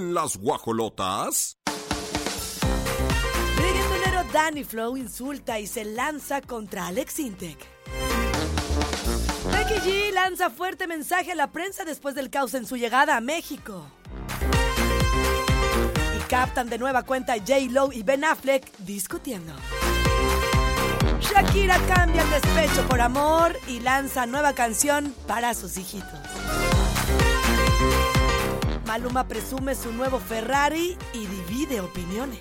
Las guajolotas. Reggaetonero Danny Flow insulta y se lanza contra Alex Intec. Becky G lanza fuerte mensaje a la prensa después del caos en su llegada a México. Y captan de nueva cuenta J. Lo y Ben Affleck discutiendo. Shakira cambia el despecho por amor y lanza nueva canción para sus hijitos. Maluma presume su nuevo Ferrari y divide opiniones.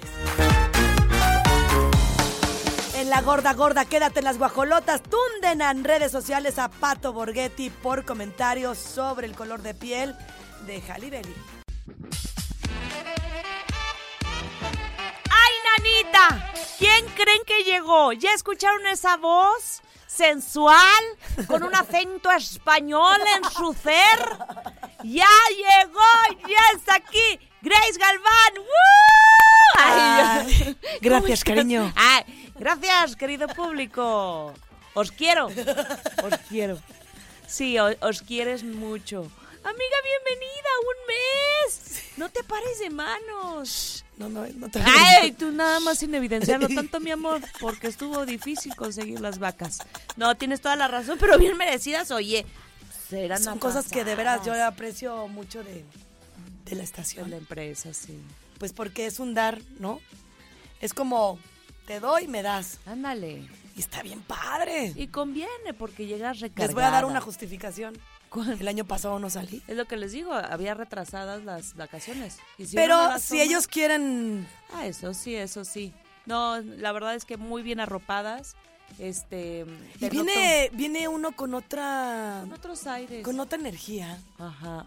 En la gorda gorda, quédate en las guajolotas. Tunden en redes sociales a Pato Borghetti por comentarios sobre el color de piel de Berry. ¡Ay, nanita! ¿Quién creen que llegó? ¿Ya escucharon esa voz? Sensual, con un acento español en su ser. ¡Ya llegó! ¡Ya está aquí! ¡Grace Galván! ¡Woo! Ay, gracias, cariño. Ay, gracias, querido público. Os quiero. Os quiero. Sí, os quieres mucho. Amiga, bienvenida, un mes. No te pares de manos. No, no, no te Ay, tú nada más sin evidenciarlo tanto, mi amor, porque estuvo difícil conseguir las vacas. No, tienes toda la razón, pero bien merecidas, oye. Serán Son cosas que de veras yo aprecio mucho de, de la de la estación. empresa, sí. Pues porque es un dar, ¿no? Es como te doy, me das. Ándale. Y está bien padre. Y conviene porque llegas recargada. Les voy a dar una justificación. El año pasado no salí. Es lo que les digo, había retrasadas las vacaciones. Pero si ellos quieren Ah, eso sí, eso sí. No, la verdad es que muy bien arropadas. Este. Y viene, viene uno con otra, con otros aires. con otra energía, Ajá.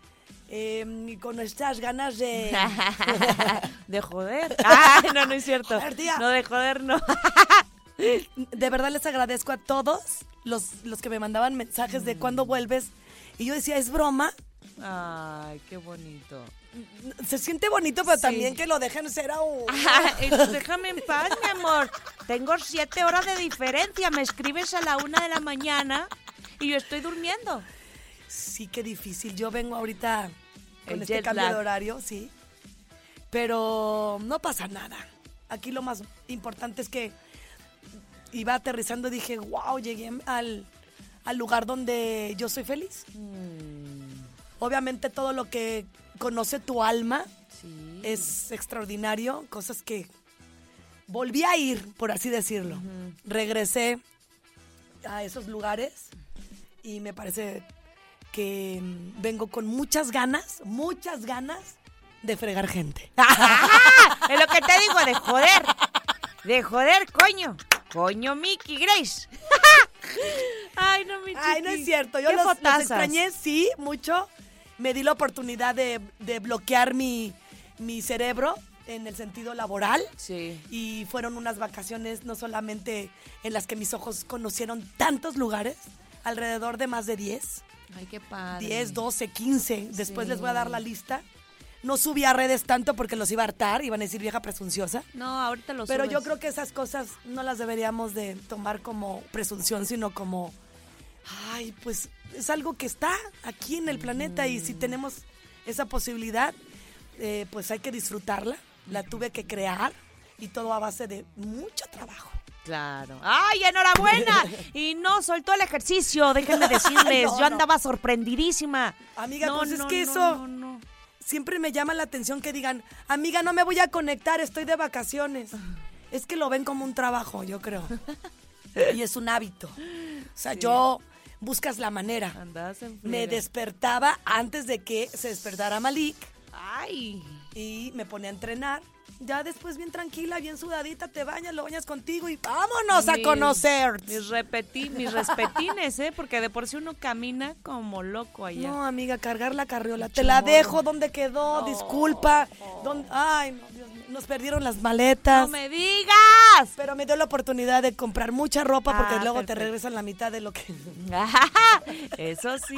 eh, y con estas ganas de... de joder. Ah, no, no es cierto. Joder, tía. No, de joder, no. De verdad les agradezco a todos los, los que me mandaban mensajes de cuándo vuelves. Y yo decía, es broma. Ay, qué bonito. Se siente bonito, pero Sí. también que lo dejen ser a un... Ah, déjame en paz, mi amor. Tengo siete horas de diferencia. Me escribes a la una de la mañana y yo estoy durmiendo. Sí, qué difícil. Yo vengo ahorita con El este cambio lag. de horario, sí. Pero no pasa nada. Aquí lo más importante es que iba aterrizando y dije, wow, llegué al, al lugar donde yo soy feliz. Mm, Obviamente todo lo que conoce tu alma sí. es extraordinario, cosas que volví a ir, por así decirlo. Regresé a esos lugares y me parece que vengo con muchas ganas, muchas ganas de fregar gente. Es lo que te digo, de joder. De joder, coño. Coño, Mickey Grace. Ay, no, mi Ay, no es cierto, yo los, los extrañé, sí, mucho. Me di la oportunidad de, de bloquear mi, mi cerebro en el sentido laboral. Sí. Y fueron unas vacaciones no solamente en las que mis ojos conocieron tantos lugares, alrededor de más de 10, Ay, qué padre. 10, 12, 15. Después Sí. les voy a dar la lista. No subí a redes tanto porque los iba a hartar, iban a decir vieja presunciosa. No, ahorita lo Pero yo creo que esas cosas no las deberíamos de tomar como presunción, sino como, ay, pues es algo que está aquí en el planeta y si tenemos esa posibilidad, eh, pues hay que disfrutarla. La tuve que crear y todo a base de mucho trabajo. Claro. ¡Ay, enhorabuena! Y no soltó el ejercicio, déjenme decirles. No, yo no. andaba sorprendidísima. Amiga, No, pues es que no, eso- no, no. Siempre me llama la atención que digan, amiga, no me voy a conectar, estoy de vacaciones. Es que lo ven como un trabajo, yo creo. Y es un hábito. O sea, yo buscas la manera. Andas en Me despertaba antes de que se despertara Malik Ay. y me ponía a entrenar. Ya después bien tranquila, bien sudadita, te bañas, lo bañas contigo y vámonos a conocer. Mis, repetí, mis respetines, ¿eh? Porque de por sí uno camina como loco allá. No, amiga, cargar la carriola. Te la dejo donde quedó, disculpa. ¿Dónde- Ay, no, Dios nos perdieron las maletas. ¡No me digas! Pero me dio la oportunidad de comprar mucha ropa porque Ah, luego te regresan la mitad de lo que... Eso sí.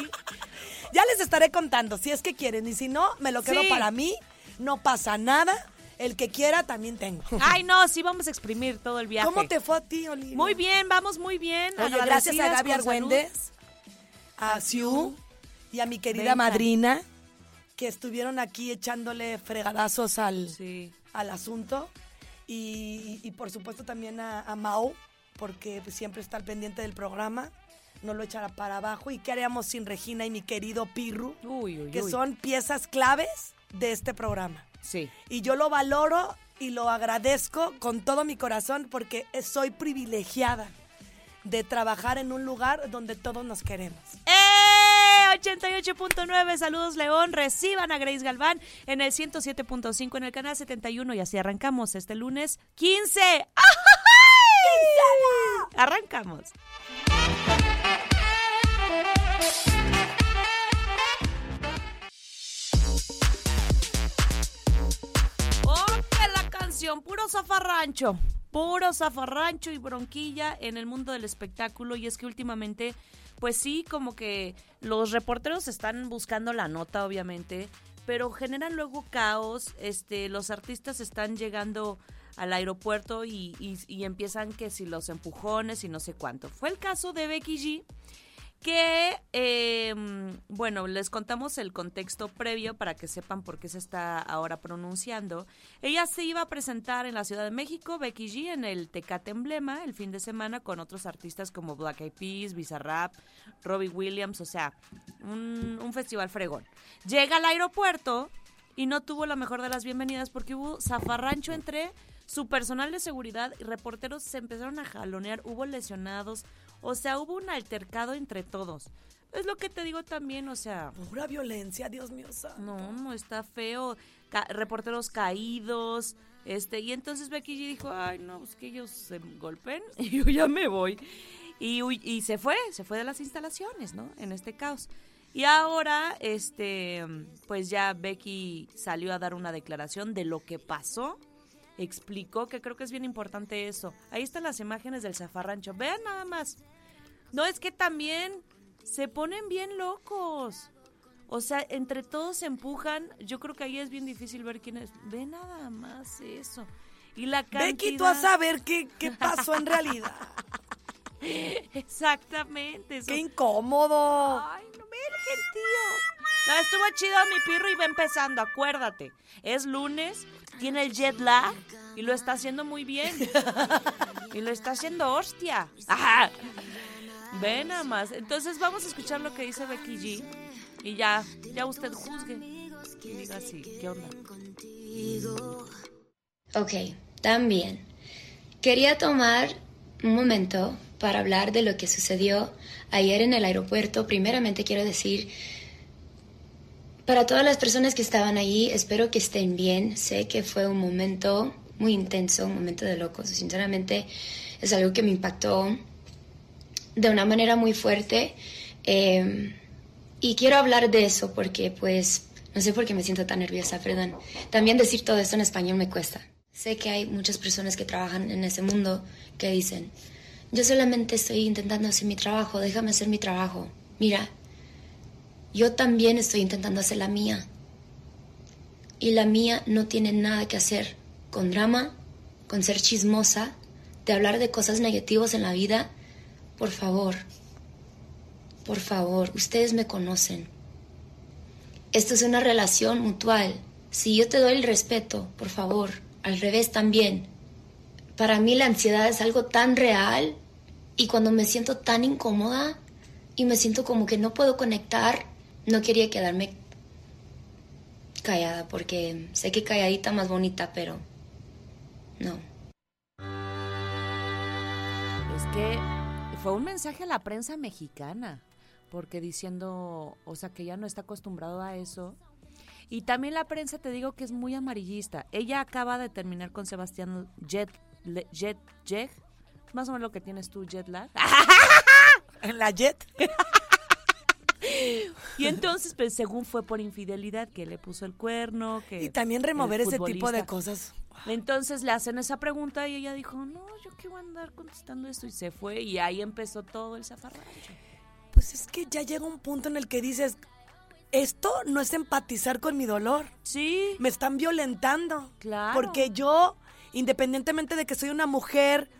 ya les estaré contando, si es que quieren. Y si no, me lo quedo Sí. para mí. No pasa nada. El que quiera también tengo. Ay, no, sí vamos a exprimir todo el viaje. ¿Cómo te fue a ti, Olivia? Muy bien, vamos muy bien. Oye, gracias a Gaby. Argüendes, a Siu y a mi Venga. madrina, que estuvieron aquí echándole fregadazos al, Sí. Al asunto. Y, y por supuesto también a, a Mau, porque siempre está al pendiente del programa. No lo echará para abajo. ¿Y qué haríamos sin Regina y mi querido Pirru? Uy, uy, Que uy. son piezas claves de este programa. Sí. Y yo lo valoro y lo agradezco con todo mi corazón porque soy privilegiada de trabajar en un lugar donde todos nos queremos. ¡Eh! 88.9, saludos León, reciban a Grace Galván en el 107.5 en el canal 71 y así arrancamos este lunes 15. ¡Ay! Arrancamos. Puro zafarrancho. Puro zafarrancho y bronquilla en el mundo del espectáculo. Y es que últimamente, pues sí, como que los reporteros están buscando la nota, obviamente. Pero generan luego caos. Este, los artistas están llegando al aeropuerto y, y- y empiezan que si los empujones y no sé cuánto. Fue el caso de Becky G que, eh, bueno, les contamos el contexto previo para que sepan por qué se está ahora pronunciando. Ella se iba a presentar en la Ciudad de México, Becky G, en el Tecate Emblema, el fin de semana, con otros artistas como Black Eyed Peas, Bizarrap, Robbie Williams, o sea, un, un festival fregón. Llega al aeropuerto y no tuvo la mejor de las bienvenidas porque hubo zafarrancho entre su personal de seguridad y reporteros se empezaron a jalonear, hubo lesionados, o sea, hubo un altercado entre todos. Es lo que te digo también, o sea, Pura violencia, Dios mío. santo. no, no está feo, Ca- reporteros caídos, este, y entonces Becky G dijo, ay, no, pues que ellos se golpeen y yo ya me voy. Y, y se fue, se fue de las instalaciones, ¿no? En este caos. Y ahora, este, pues ya Becky salió a dar una declaración de lo que pasó. Explicó que creo que es bien importante eso. Ahí están las imágenes del zafarrancho. Vean nada más. No, es que también se ponen bien locos. O sea, entre todos se empujan. Yo creo que ahí es bien difícil ver quién es. Ve nada más eso. Y la cantidad... Becky, tú a saber qué, qué pasó en realidad. Exactamente. eso. qué incómodo. Ay, no me gentío. No, estuvo chido mi pirro y va empezando, acuérdate. Es lunes, tiene el jet lag y lo está haciendo muy bien. Y lo está haciendo hostia. Ajá. Ve nada más. Entonces vamos a escuchar lo que dice Becky G. Y ya, ya usted juzgue. Y ¿qué onda? Ok, también. Quería tomar un momento para hablar de lo que sucedió ayer en el aeropuerto. Primeramente quiero decir, para todas las personas que estaban allí, espero que estén bien. Sé que fue un momento muy intenso, un momento de locos. Sinceramente, es algo que me impactó de una manera muy fuerte. Eh, y quiero hablar de eso porque, pues, no sé por qué me siento tan nerviosa, perdón. También decir todo esto en español me cuesta. Sé que hay muchas personas que trabajan en ese mundo que dicen, yo solamente estoy intentando hacer mi trabajo, déjame hacer mi trabajo. Mira, yo también estoy intentando hacer la mía. Y la mía no tiene nada que hacer con drama, con ser chismosa, de hablar de cosas negativas en la vida. Por favor, por favor, ustedes me conocen. Esto es una relación mutual. Si yo te doy el respeto, por favor, al revés también. Para mí la ansiedad es algo tan real y cuando me siento tan incómoda y me siento como que no puedo conectar, no quería quedarme callada porque sé que calladita más bonita, pero no. Es que fue un mensaje a la prensa mexicana, porque diciendo, o sea, que ya no está acostumbrado a eso. Y también la prensa, te digo que es muy amarillista. Ella acaba de terminar con Sebastián Jet, Le- Jet, Jet, más o menos lo que tienes tú, Jet Lag. En la jet. Y entonces, pues, según fue por infidelidad, que le puso el cuerno, que... Y también remover ese tipo de cosas. Entonces le hacen esa pregunta y ella dijo, no, yo qué voy a andar contestando esto. Y se fue y ahí empezó todo el zafarrancho. Pues es que ya llega un punto en el que dices, esto no es empatizar con mi dolor. Sí, Me están violentando. Claro. Porque yo, independientemente de que soy una mujer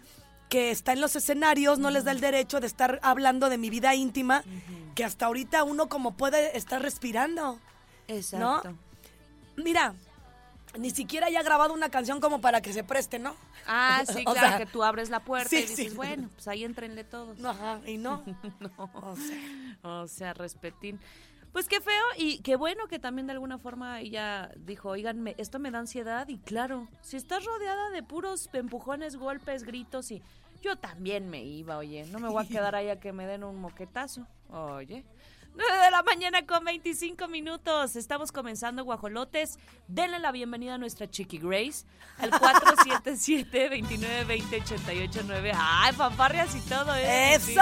que está en los escenarios, no les da el derecho de estar hablando de mi vida íntima, que hasta ahorita uno como puede estar respirando. Exacto. Mira, ni siquiera haya grabado una canción como para que se preste, ¿no? Ah, sí, claro, sea, que tú abres la puerta sí, y dices, sí. bueno, pues ahí entrenle todos. No, Ajá, y no. No. O sea, O sea, respetín. Pues qué feo y qué bueno que también de alguna forma ella dijo, oigan, me- esto me da ansiedad y claro, si estás rodeada de puros empujones, golpes, gritos y yo también me iba, oye, no me voy a quedar ahí a que me den un moquetazo, oye. 9 de la mañana con 25 minutos. Estamos comenzando Guajolotes. Denle la bienvenida a nuestra Chiqui Grace al 477-2920-889. ¡Ay, fanfarrias y todo, eh! ¡Eso!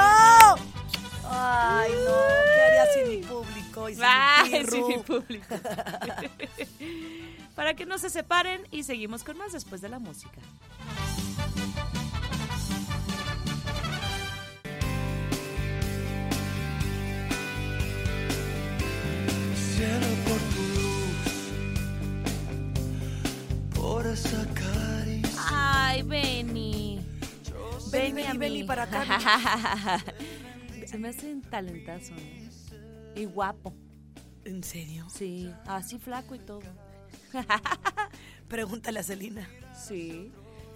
Ay, no, ¿qué haría sin mi público? Y sin mi pirru? mi público. Para que no se separen y seguimos con más después de la música. Cielo por tu luz, por esa caricia. Ay, Benny. Vení, Benny vení mí. para acá. se me hace un talentazo. ¿eh? Y guapo. ¿En serio? Sí, así flaco y todo. Pregúntale a Celina. Sí.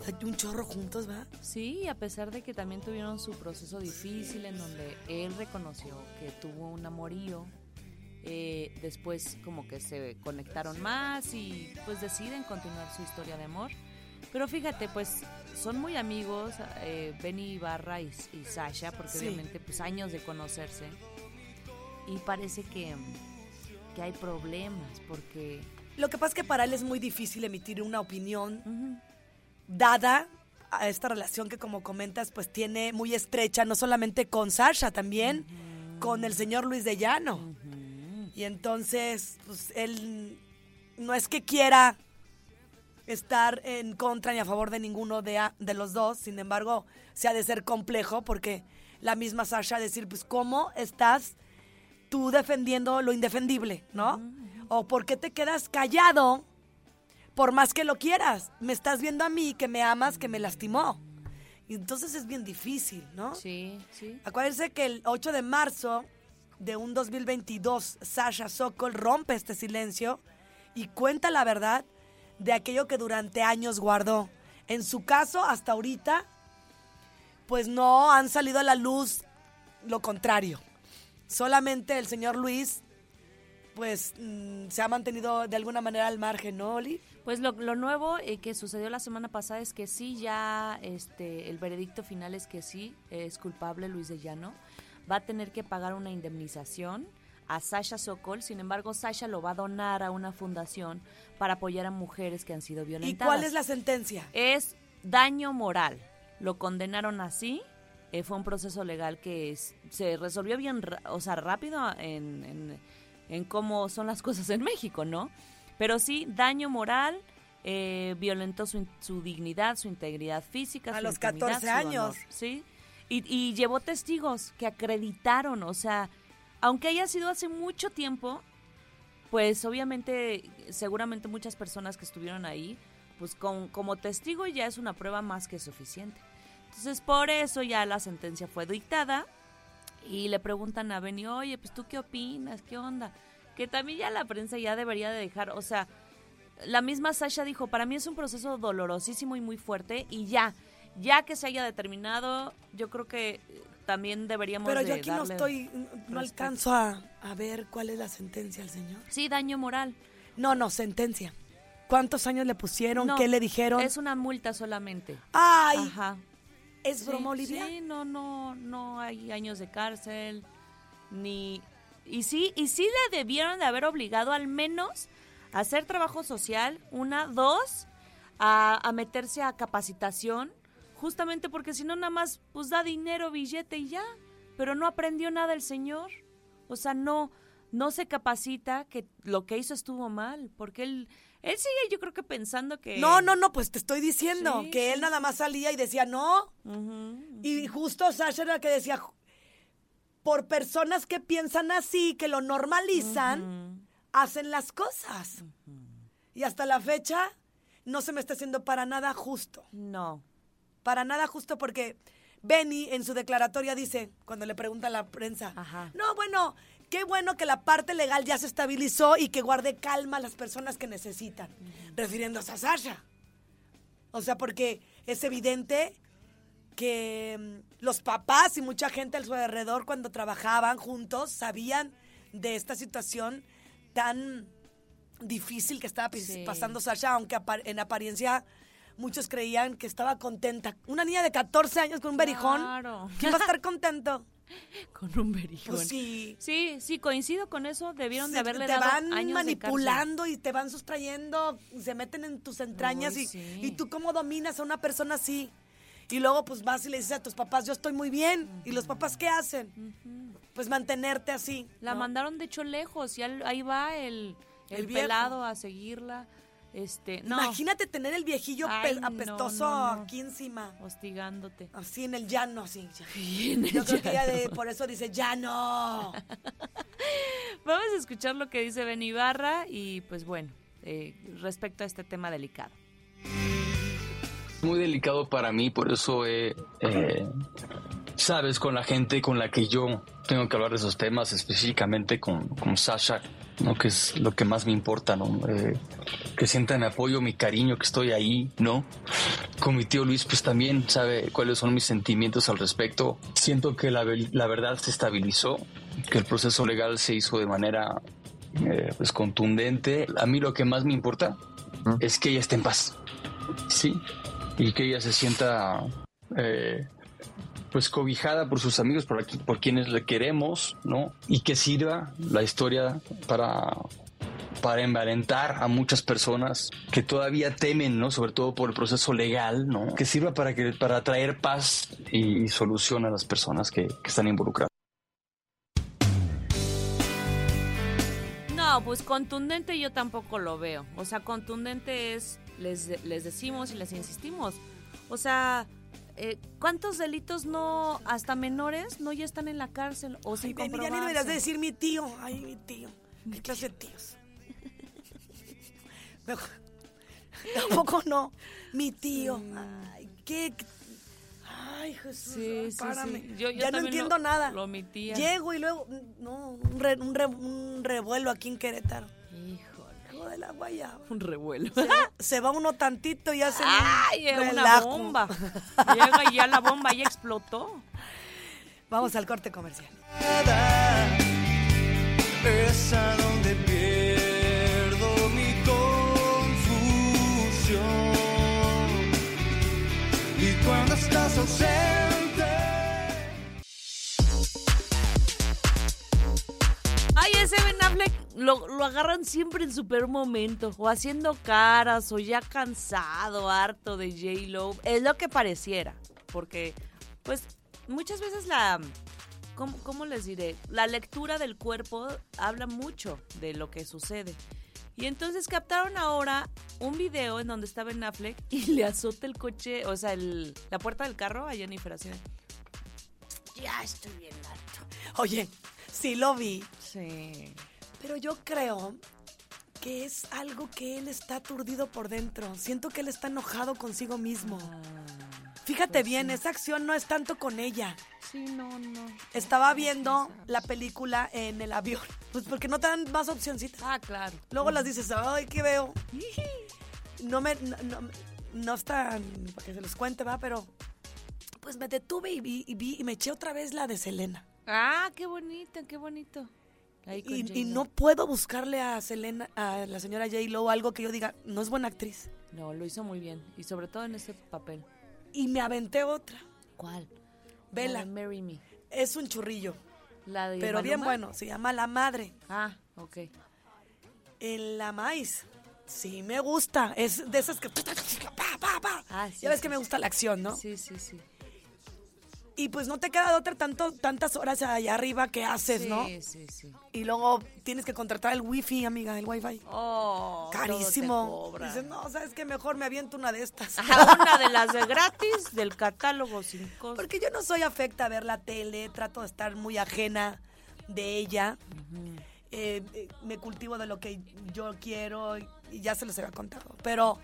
Hay un chorro juntos, ¿va? Sí, a pesar de que también tuvieron su proceso difícil en donde él reconoció que tuvo un amorío, eh, después como que se conectaron más y pues deciden continuar su historia de amor. Pero fíjate, pues son muy amigos, eh, Benny Ibarra y, y Sasha, porque Sí. obviamente pues años de conocerse. Y parece que, que hay problemas porque... Lo que pasa es que para él es muy difícil emitir una opinión ujú, dada a esta relación que como comentas pues tiene muy estrecha no solamente con Sasha también con el señor Luis de Llano ujú. Y entonces pues él no es que quiera estar en contra ni a favor de ninguno de, a- de los dos sin embargo se ha de ser complejo porque la misma Sasha decir pues cómo estás tú defendiendo lo indefendible no o por qué te quedas callado por más que lo quieras. Me estás viendo a mí que me amas, que me lastimó. Y entonces es bien difícil, ¿no? Sí, sí. Acuérdense que el 8 de marzo de un 2022, Sasha Sokol rompe este silencio y cuenta la verdad de aquello que durante años guardó. En su caso, hasta ahorita, pues no han salido a la luz lo contrario. Solamente el señor Luis, pues mm, se ha mantenido de alguna manera al margen, ¿no, Oli? Pues lo, nuevo eh, que sucedió la semana pasada es que sí, ya este, el veredicto final es que sí, es culpable Luis de Llano. Va a tener que pagar una indemnización a Sasha Sokol. Sin embargo, Sasha lo va a donar a una fundación para apoyar a mujeres que han sido ¿Y violentadas. cuál es la sentencia? Es daño moral. Lo condenaron así. eh, fue un proceso legal que es- se resolvió bien, o sea, rápido en, en- en cómo son las cosas en México, ¿no? Pero sí, daño moral, eh, violentó su, su dignidad, su integridad física. A su los intimidad, 14 su honor, años. Sí. Y, y llevó testigos que acreditaron, o sea, aunque haya sido hace mucho tiempo, pues obviamente, seguramente muchas personas que estuvieron ahí, pues con, como testigo ya es una prueba más que suficiente. Entonces, por eso ya la sentencia fue dictada y le preguntan a Benny, oye, pues tú qué opinas, qué onda. Que también ya la prensa ya debería de dejar, o sea, la misma Sasha dijo, para mí es un proceso dolorosísimo y muy fuerte y ya, ya que se haya determinado, yo creo que eh, también deberíamos Pero de yo aquí no estoy, no respeto. alcanzo a, a ver cuál es la sentencia al señor. Sí, daño moral. No, no, sentencia. ¿Cuántos años le pusieron? No, ¿Qué le dijeron? Es una multa solamente. ¡Ay! Ajá. ¿Es Sí, broma, Olivia? Sí, no, no, no hay años de cárcel, ni... Y sí, y sí le debieron de haber obligado al menos a hacer trabajo social, una, dos, a, a meterse a capacitación, justamente porque si no nada más, pues da dinero, billete y ya, pero no aprendió nada el señor. O sea, no, no se capacita que lo que hizo estuvo mal, porque él, él sigue yo creo que pensando que... No, no, no, pues te estoy diciendo Sí, que él sí, nada más salía y decía no. Y justo Sasha era la que decía, por personas que piensan así, que lo normalizan, hacen las cosas. Y hasta la fecha no se me está haciendo para nada justo. No. Para nada justo porque Benny en su declaratoria dice, cuando le pregunta a la prensa, Ajá. no, bueno, qué bueno que la parte legal ya se estabilizó y que guarde calma a las personas que necesitan, refiriéndose a Sasha. O sea, porque es evidente que mm, los papás y mucha gente a su alrededor cuando trabajaban juntos sabían de esta situación tan difícil que estaba Sí. pasando Sasha, aunque en apariencia muchos creían que estaba contenta. Una niña de 14 años con un berijón, Claro. ¿quién va a estar contento? Con un berijón. Pues sí. Sí, sí, coincido con eso. Debieron de Se- haberle te dado van años de manipulando y te van sustrayendo, se meten en tus entrañas Uy, y, sí. y tú cómo dominas a una persona así. Y luego pues vas y le dices a tus papás, yo estoy muy bien. ¿Y los papás qué hacen? Pues mantenerte así. La ¿no? mandaron de hecho lejos y ahí va el, el, El pelado a seguirla. Este, no, Imagínate tener el viejillo Ay, pe- no, apestoso no, no. aquí encima. hostigándote. Así en el llano, así. en el Yo creo que ella de- por eso dice, ya no. Vamos a escuchar lo que dice Ben Ibarra y pues bueno, eh, respecto a este tema delicado. muy delicado para mí, por eso, eh, eh, sabes, con la gente con la que yo tengo que hablar de esos temas, específicamente con, con Sasha, ¿no? que es lo que más me importa, ¿no? Eh, que sientan apoyo, mi cariño, que estoy ahí, ¿no? Con mi tío Luis, pues también sabe cuáles son mis sentimientos al respecto. Siento que la, la verdad se estabilizó, que el proceso legal se hizo de manera eh, pues contundente. A mí lo que más me importa es que ella esté en paz. Sí, y que ella se sienta eh, pues cobijada por sus amigos, por, por quienes le queremos, ¿no? Y que sirva la historia para, para envalentar a muchas personas que todavía temen, ¿no? Sobre todo por el proceso legal, ¿no? Que sirva para, que, para traer paz y, y solución a las personas que, que están involucradas. No, pues contundente yo tampoco lo veo. O sea, contundente es, les, les decimos y les insistimos. O sea, eh, ¿cuántos delitos no, hasta menores, no ya están en la cárcel o sin Ay, ya ni deberías de decir mi tío. Ay, mi tío. ¿Qué clase de tíos? Tampoco no. Mi tío. Ay, qué. Ay, Jesús. Sí, ay, sí, párame. sí. Yo- yo ya no entiendo lo- nada. lo. Llego y luego. No, un, re- un re- un revuelo aquí en Querétaro. De la guayaba. un revuelo. Se, se va uno tantito y hace. ¡Ay, un una bomba! Llega y ya la bomba ya explotó. Vamos al corte comercial. es a donde pierdo mi confusión. Y cuando estás ausente. Ay, ese Ben Affleck lo, lo agarran siempre en su peor momento, o haciendo caras, o ya cansado, harto de J-Lo. Es lo que pareciera, porque, pues, muchas veces la. ¿cómo, cómo les diré? La lectura del cuerpo habla mucho de lo que sucede. Y entonces captaron ahora un video en donde está Ben Affleck y le azota el coche, o sea, el- la puerta del carro a Jennifer así. Ya estoy bien harto. Oye, sí lo vi. Sí. Pero yo creo que es algo que él está aturdido por dentro. Siento que él está enojado consigo mismo. Fíjate bien, esa acción no es tanto con ella. Sí, no, no. Estaba viendo la película en el avión. Pues porque no te dan más opcioncitas. Ah, claro. Luego las dices, ay, ¿qué veo? No me, no, no- no está ni para que se los cuente, va, pero pues me detuve y vi, y vi y me eché otra vez la de Selena. Ah, qué bonito, qué bonito. Y, no puedo buscarle a Selena, a la señora J. Lo algo que yo diga, no es buena actriz. No, lo hizo muy bien. Y sobre todo en ese papel. Y me aventé otra. ¿Cuál? Vela. Marry Me. Es un churrillo, La de pero bien bueno. Se llama La Madre. Ah, ok. En la maíz. Sí, me gusta. Es de esas que... Pa, pa, pa. Ah, sí, ya ves sí, que me gusta la acción, ¿no? Sí, sí, sí. Y pues no te queda de otra tanto, tantas horas allá arriba que haces, sí, ¿no? sí, sí. Y luego tienes que contratar el wifi, amiga, el wifi. Oh, Carísimo. Dices, no, ¿sabes qué? Mejor me aviento una de estas. Ajá, una de las de gratis del catálogo sin costo. Porque yo no soy afecta a ver la tele, trato de estar muy ajena de ella. Eh, eh, me cultivo de lo que yo quiero y y ya se los había contado. Pero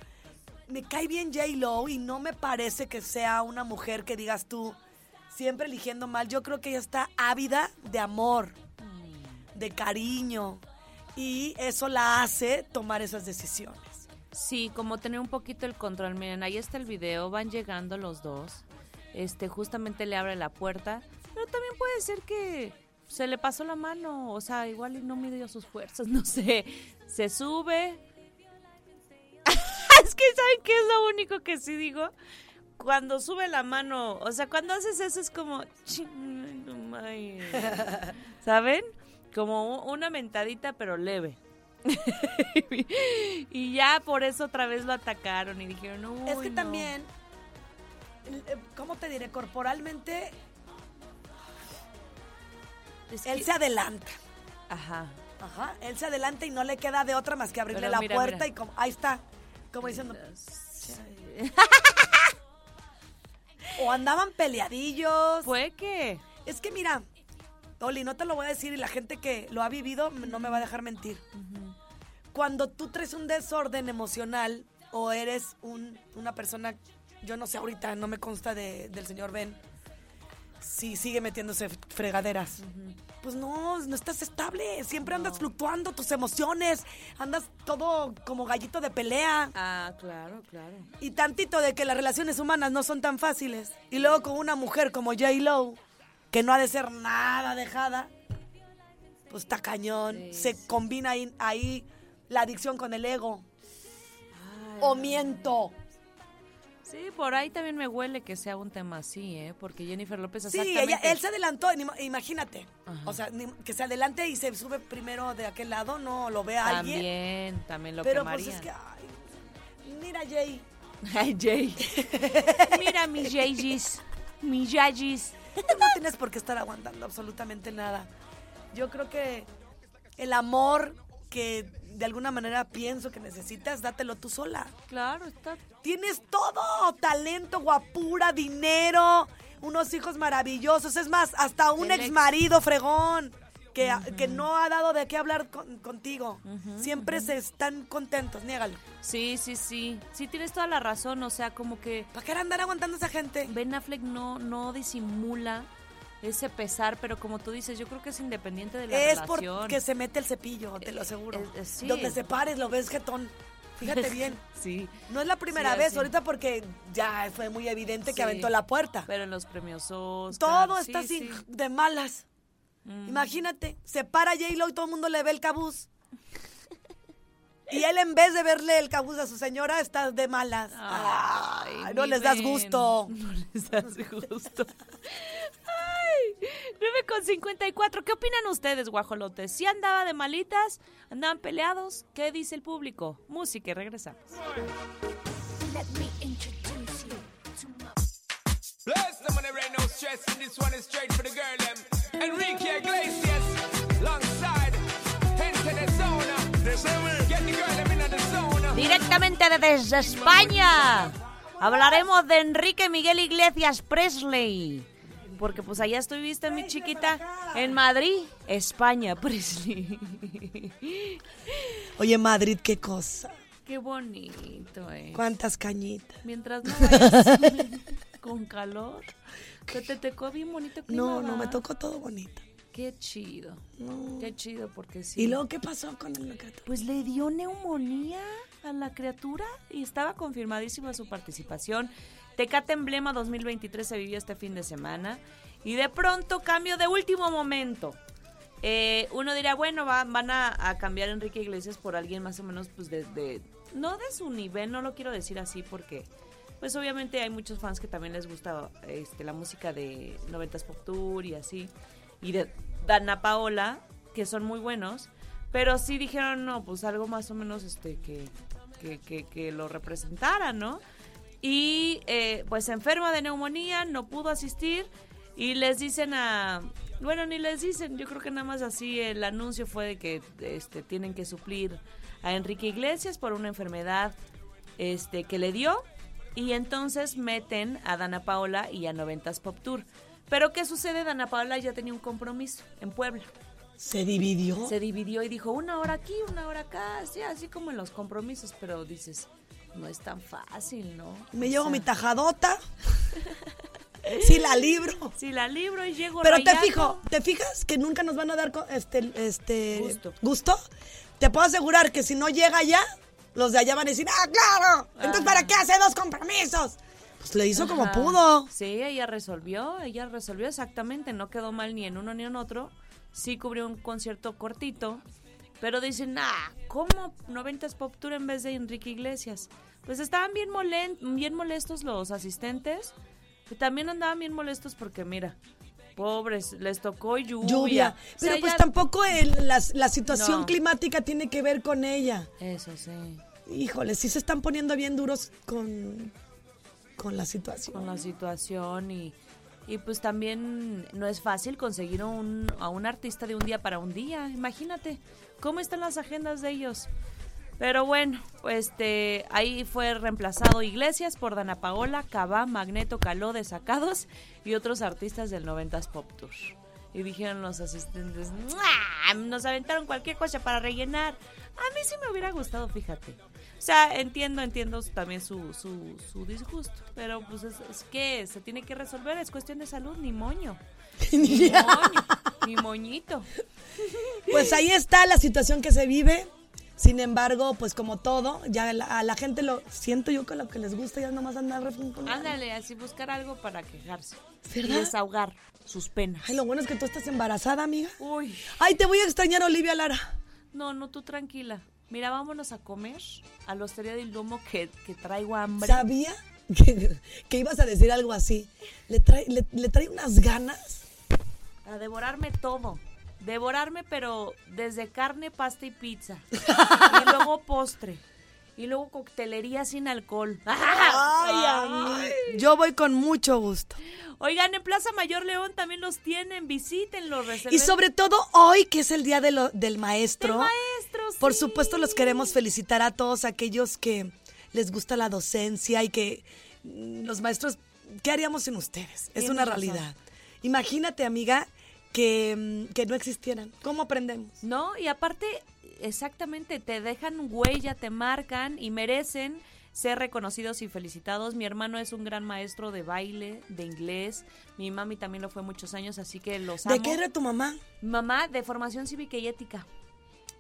me cae bien J. Lo y no me parece que sea una mujer que digas tú siempre eligiendo mal. Yo creo que ella está ávida de amor. de cariño. Y eso la hace tomar esas decisiones. Sí, como tener un poquito el control. Miren, ahí está el video, van llegando los dos. Este, justamente le abre la puerta. Pero también puede ser que se le pasó la mano, o sea, igual no midió sus fuerzas, no sé. Se sube. es que ¿saben qué es lo único que sí digo? Cuando sube la mano, o sea, cuando haces eso es como... ¿Saben? Como una mentadita pero leve. y ya por eso otra vez lo atacaron y dijeron, no. es que también, eh, ¿cómo te diré? Corporalmente, él se adelanta. Ajá. Ajá, él se adelanta y no le queda de otra más que abrirle Pero la mira, puerta mira. y como, ahí está, como diciendo, o andaban peleadillos. Fue que. Es que mira, Oli, no te lo voy a decir y la gente que lo ha vivido no me va a dejar mentir. Cuando tú traes un desorden emocional o eres un- una persona, yo no sé ahorita, no me consta de- del señor Ben, si sigue metiéndose fregaderas. Pues no, no estás estable, siempre andas fluctuando tus emociones, andas todo como gallito de pelea. Ah, claro, claro. Y tantito de que las relaciones humanas no son tan fáciles. Y luego con una mujer como J. Lo, que no ha de ser nada dejada, pues está cañón. Sí, Se sí. combina ahí, ahí la adicción con el ego. o miento. Sí, por ahí también me huele que sea un tema así, ¿eh? Porque Jennifer López Sí, exactamente... ella, él se adelantó, imagínate. Ajá. O sea, que se adelante y se sube primero de aquel lado, no lo ve a alguien. También, también lo Pero quemaría. pues es que, ay, mira Jay, Ay, Jay. Mira mis Jayis, mis Yayis. Tú no tienes por qué estar aguantando absolutamente nada. Yo creo que el amor que de alguna manera pienso que necesitas, dátelo tú sola. Claro, está... Tienes todo, talento, guapura, dinero, unos hijos maravillosos. Es más, hasta un ex- marido fregón que, que no ha dado de qué hablar con- contigo. Siempre se están contentos, niégalo. Sí, sí, sí. Sí, tienes toda la razón. O sea, como que ¿Para qué andar aguantando a esa gente? Ben Affleck no, no disimula ese pesar, pero como tú dices, yo creo que es independiente de la Es relación. porque se mete el cepillo, te lo aseguro. eh, eh, sí. Donde se pares lo ves jetón. Fíjate bien. Sí. No es la primera Sí, vez, ahorita porque ya fue muy evidente que aventó la puerta. Pero en los premios Oscar. Todo está así sí. de malas. Mm. Imagínate, se para J-Lo y todo el mundo le ve el cabuz. Y él en vez de verle el cabuz a su señora, está de malas. Ay, Ay, no les das gusto. No les das gusto. Ay, 9 con 54. ¿Qué opinan ustedes, guajolotes? ¿Si andaba de malitas? ¿Andaban peleados? ¿Qué dice el público? Música y regresamos. Bless them when there ain't no stress, and this one is straight for the girl them. Enrique Iglesias, alongside, into the zone. Get the girl them in the zone. Directamente desde España. Hablaremos de Enrique Miguel Iglesias Presley. Porque pues allá estuviste, mi chiquita, en Madrid, España, Presley. Oye, Madrid, qué cosa. Qué bonito, eh. Cuántas cañitas. Mientras no vayas con calor. Que te tocó bien bonito clima, No, no, me tocó todo bonito. Qué chido. No. Qué chido, porque sí. ¿Y luego qué pasó con el criatura? Pues le dio neumonía a la criatura y estaba confirmadísima su participación. Tecate Emblema 2023 se vivió este fin de semana y de pronto cambio de último momento. Eh, uno dirá, bueno, va- van a, cambiar Enrique Iglesias por alguien más o menos, pues de, de- no de su nivel, no lo quiero decir así porque, pues obviamente hay muchos fans que también les gusta este, la música de 90s Pop Tour y así, y de Dana Paola, que son muy buenos, pero sí dijeron, no, pues algo más o menos este que, que, lo representara, ¿no? Y eh, pues enferma de neumonía, no pudo asistir y les dicen a... Bueno, ni les dicen, yo creo que nada más así el anuncio fue de que este, tienen que suplir a Enrique Iglesias por una enfermedad este, que le dio y entonces meten a Dana Paola y a Noventas Pop Tour. Pero ¿qué sucede? Dana Paola ya tenía un compromiso en Puebla. ¿Se dividió? Se dividió y dijo una hora aquí, una hora acá, así, así como en los compromisos, pero dices, no es tan fácil, ¿no? Me O llevo sea, mi tajadota. Sí, la libro. Si la libro y llego Pero te fijo, ¿te fijas que nunca nos van a dar este, este Gusto. gusto? Te puedo asegurar que si no llega ya, los de allá van a decir, ah, claro, entonces ¿para qué hace dos compromisos? Pues le hizo como pudo. Sí, ella resolvió, ella resolvió exactamente, no quedó mal ni en uno ni en otro. Sí cubrió un concierto cortito, pero dicen, ah, ¿cómo 90s Pop Tour en vez de Enrique Iglesias? Pues estaban bien, bien molestos los asistentes, y también andaban bien molestos porque, mira, pobres, les tocó lluvia. Lluvia. O sea, Pero pues tampoco el- la, la situación No. climática tiene que ver con ella. Eso sí, Híjole, sí se están poniendo bien duros con, con la situación. con la situación y... Y pues también no es fácil conseguir un, a un artista de un día para un día. Imagínate cómo están las agendas de ellos. Pero bueno, este, ahí fue reemplazado Iglesias por Dana Paola, Cabá, Magneto, Caló, Desacados y otros artistas del 90s Pop Tour. Y dijeron los asistentes, "Mua, nos aventaron cualquier cosa para rellenar. A mí sí me hubiera gustado, fíjate. O sea, entiendo, entiendo también su, su, su disgusto, pero pues es, es que se tiene que resolver, es cuestión de salud, ni moño. Ni moño, ni moñito. Pues ahí está la situación que se vive. Sin embargo, pues como todo, ya la- a la gente lo siento yo que lo que les gusta ya nomás andar refunfuñando. Ándale, así buscar algo para quejarse. ¿Verdad? Y desahogar sus penas. Ay, lo bueno es que tú estás embarazada, amiga. Uy, Ay, te voy a extrañar, Olivia Lara. no, no, tú tranquila. Mira, vámonos a comer a la Hostería del Lomo que, que traigo hambre. Sabía que, que ibas a decir algo así. Le trae, le, le trae unas ganas. A devorarme todo. Devorarme, pero desde carne, pasta y pizza. y luego postre. Y luego coctelería sin alcohol. Ay, amiga. Yo voy con mucho gusto. Oigan, en Plaza Mayor León también los tienen. Visítenlos. Y sobre todo hoy, que es el Día de lo- del Maestro. Del maestro, Por supuesto, los queremos felicitar a todos aquellos que les gusta la docencia y que mm, los maestros, ¿qué haríamos sin ustedes? Es una realidad. Imagínate, amiga, que, mm, que no existieran. ¿Cómo aprendemos? No, y aparte, exactamente, te dejan huella, te marcan y merecen ser reconocidos y felicitados. Mi hermano es un gran maestro de baile, de inglés. Mi mami también lo fue muchos años, así que los amo. ¿De qué era tu mamá? Mamá de formación cívica y ética.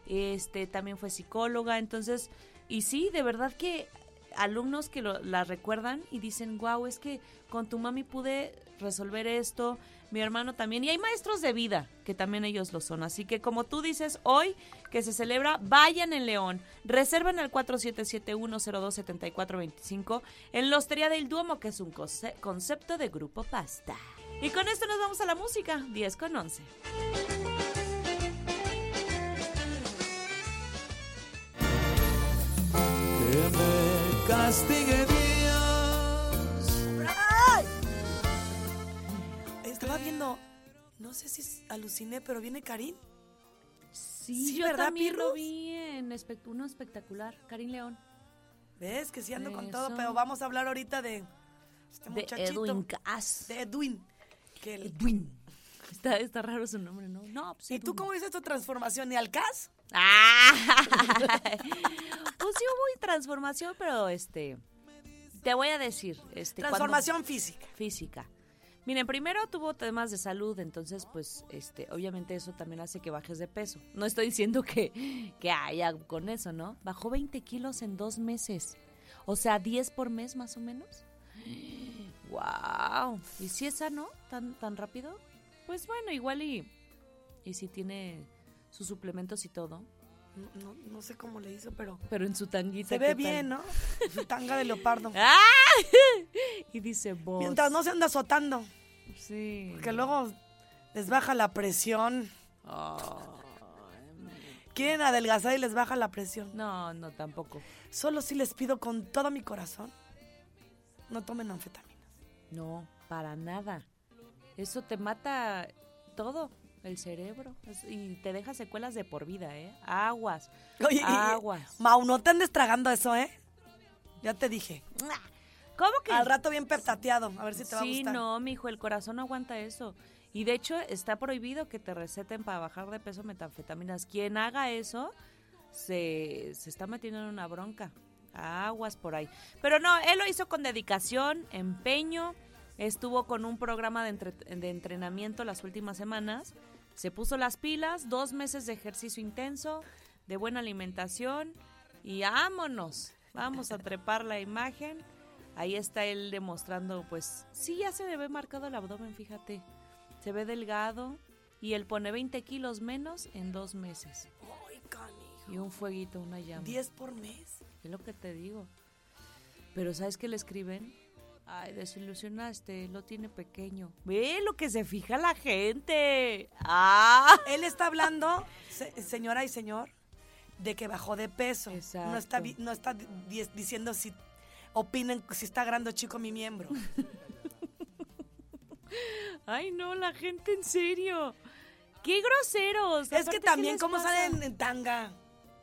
Este también fue psicóloga, entonces, y sí, de verdad que alumnos que lo- la recuerdan y dicen, wow, es que con tu mami pude resolver esto, mi hermano también, y hay maestros de vida que también ellos lo son, así que como tú dices, hoy que se celebra, vayan en León, reserven al 4771027425 en la Hostería del Duomo, que es un conce- concepto de Grupo Pasta. Y con esto nos vamos a la música, 10 con 11. Que me sé si aluciné, pero viene Karim. Sí, Sí, yo ¿verdad, también lo vi en espect- uno espectacular, Karim León. ¿Ves? Que sí ando con todo, pero vamos a hablar ahorita de este De muchachito. Edwin Cass. De Edwin. Que el- Edwin. Está, está raro su nombre, ¿no? No, pues ¿Y tú cómo dices tu transformación? ¿Ni al cas? ¡Ah! pues sí hubo transformación, pero este... Te voy a decir, este... cuando- Transformación física. física. Miren, primero tuvo temas de salud, entonces, pues, este, obviamente eso también hace que bajes de peso. No estoy diciendo que, que haya con eso, ¿no? Bajó 20 kilos en dos meses. O sea, 10 por mes más o menos. ¡Wow! ¿Y si es sano tan, tan rápido? Pues bueno, igual y, y si tiene sus suplementos y todo. No, no- sé cómo le hizo, pero Pero en su tanguita. se ¿qué ve bien, ¿no? Su tanga de leopardo. ¡Ah! Y dice vos. Mientras no se anda azotando, Sí. porque luego les baja la presión. Quieren adelgazar y les baja la presión. No, no, tampoco. Solo sí les pido con todo mi corazón, no tomen anfetaminas. No, para nada. Eso te mata todo, el cerebro. Es- y te deja secuelas de por vida, ¿eh? Aguas. Oye, Aguas. Mau, no te andes tragando eso, ¿eh? Ya te dije. ¿Cómo que? Al rato bien peptateado, a ver si te va a sí, no, mijo, el corazón no aguanta eso. Y de hecho, está prohibido que te receten para bajar de peso metanfetaminas. Quien haga eso se, se está metiendo en una bronca. Aguas por ahí. Pero no, él lo hizo con dedicación, empeño. estuvo con un programa de, entre- de entrenamiento las últimas semanas. Se puso las pilas, dos meses de ejercicio intenso, de buena alimentación y vámonos. Vamos a trepar la imagen. Ahí está él demostrando, pues, sí, ya se le ve marcado el abdomen, fíjate. Se ve delgado y él pone 20 kilos menos en dos meses. Ay, canijo. Y un fueguito, una llama. 10 por mes. Es lo que te digo. Pero ¿sabes qué le escriben? Ay, desilusionaste, lo tiene pequeño. Ve lo que se fija la gente. Ah. Él está hablando, se- señora y señor, de que bajó de peso. No está, Exacto. no está di- diciendo si opinen si está grande o chico mi miembro. Ay, no, la gente en serio. Qué groseros. es que Aparte, ¿qué también como pasa? salen en tanga,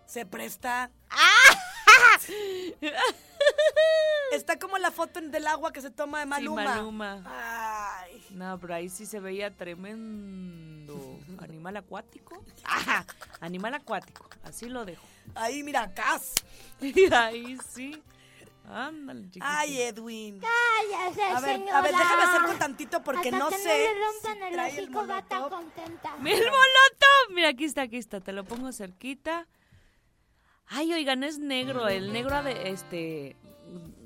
se presta. Está como la foto del agua que se toma de Maluma. Maluma. Ay. No, pero ahí sí se veía tremendo. Animal acuático. Ajá, animal acuático. Así lo dejo. Ahí mira, Cas. Y ahí sí. Ándale, chiquito. Ay, Edwin. Cállese, A ver, señora. a ver, déjame acerco tantito porque Hasta no que sé. no le rompan si el hocico, va a estar molotov. contenta. ¡Mi el molotov! Mira, aquí está, aquí está. Te lo pongo cerquita. Ay, oigan, es negro. El negro de este.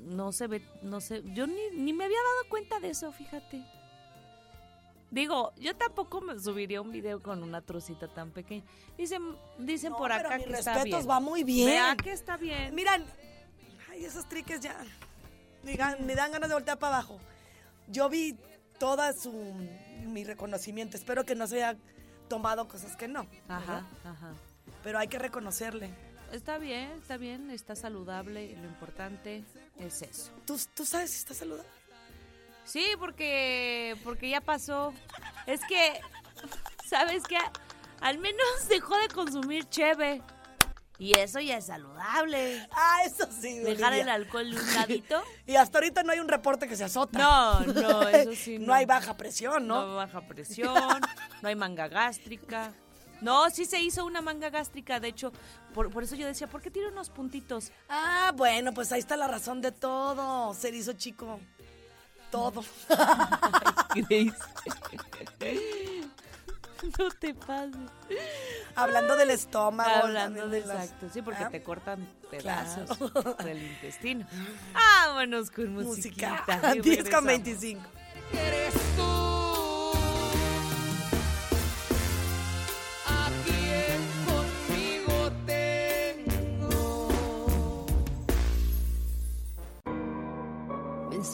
No se ve, no sé. Yo ni, ni me había dado cuenta de eso, fíjate. Digo, yo tampoco me subiría un video con una trocita tan pequeña. Dicen, dicen No, por pero acá mis que está respetos, bien. va muy bien. Vea que está bien. Miran, ay, esos triques ya. Me dan, me dan ganas de voltear para abajo. Yo vi toda su mi reconocimiento. Espero que no se haya tomado cosas que no. Ajá, ¿verdad? ajá. Pero hay que reconocerle. Está bien, está bien, está saludable. y Lo importante es eso. ¿Tú, tú sabes si está saludable? Sí, porque porque ya pasó. Es que, ¿sabes qué? Al menos dejó de consumir cheve. Y eso ya es saludable. Ah, eso sí. Dejar Olivia. el alcohol de un ladito. Y hasta ahorita no hay un reporte que se azota. No, no, eso sí. no. hay baja presión, No, ¿no? baja presión, no hay manga gástrica. No, sí se hizo una manga gástrica, de hecho, por, por eso yo decía, ¿por qué tiene unos puntitos? Ah, bueno, pues ahí está la razón de todo. Se hizo chico. Todo. Grace. No te pases. Hablando del estómago. Hablando de las- exacto, sí, porque Ah, te cortan pedazos Claro. del intestino. Vámonos con Música. musiquita. y 10 con regresamos. 25.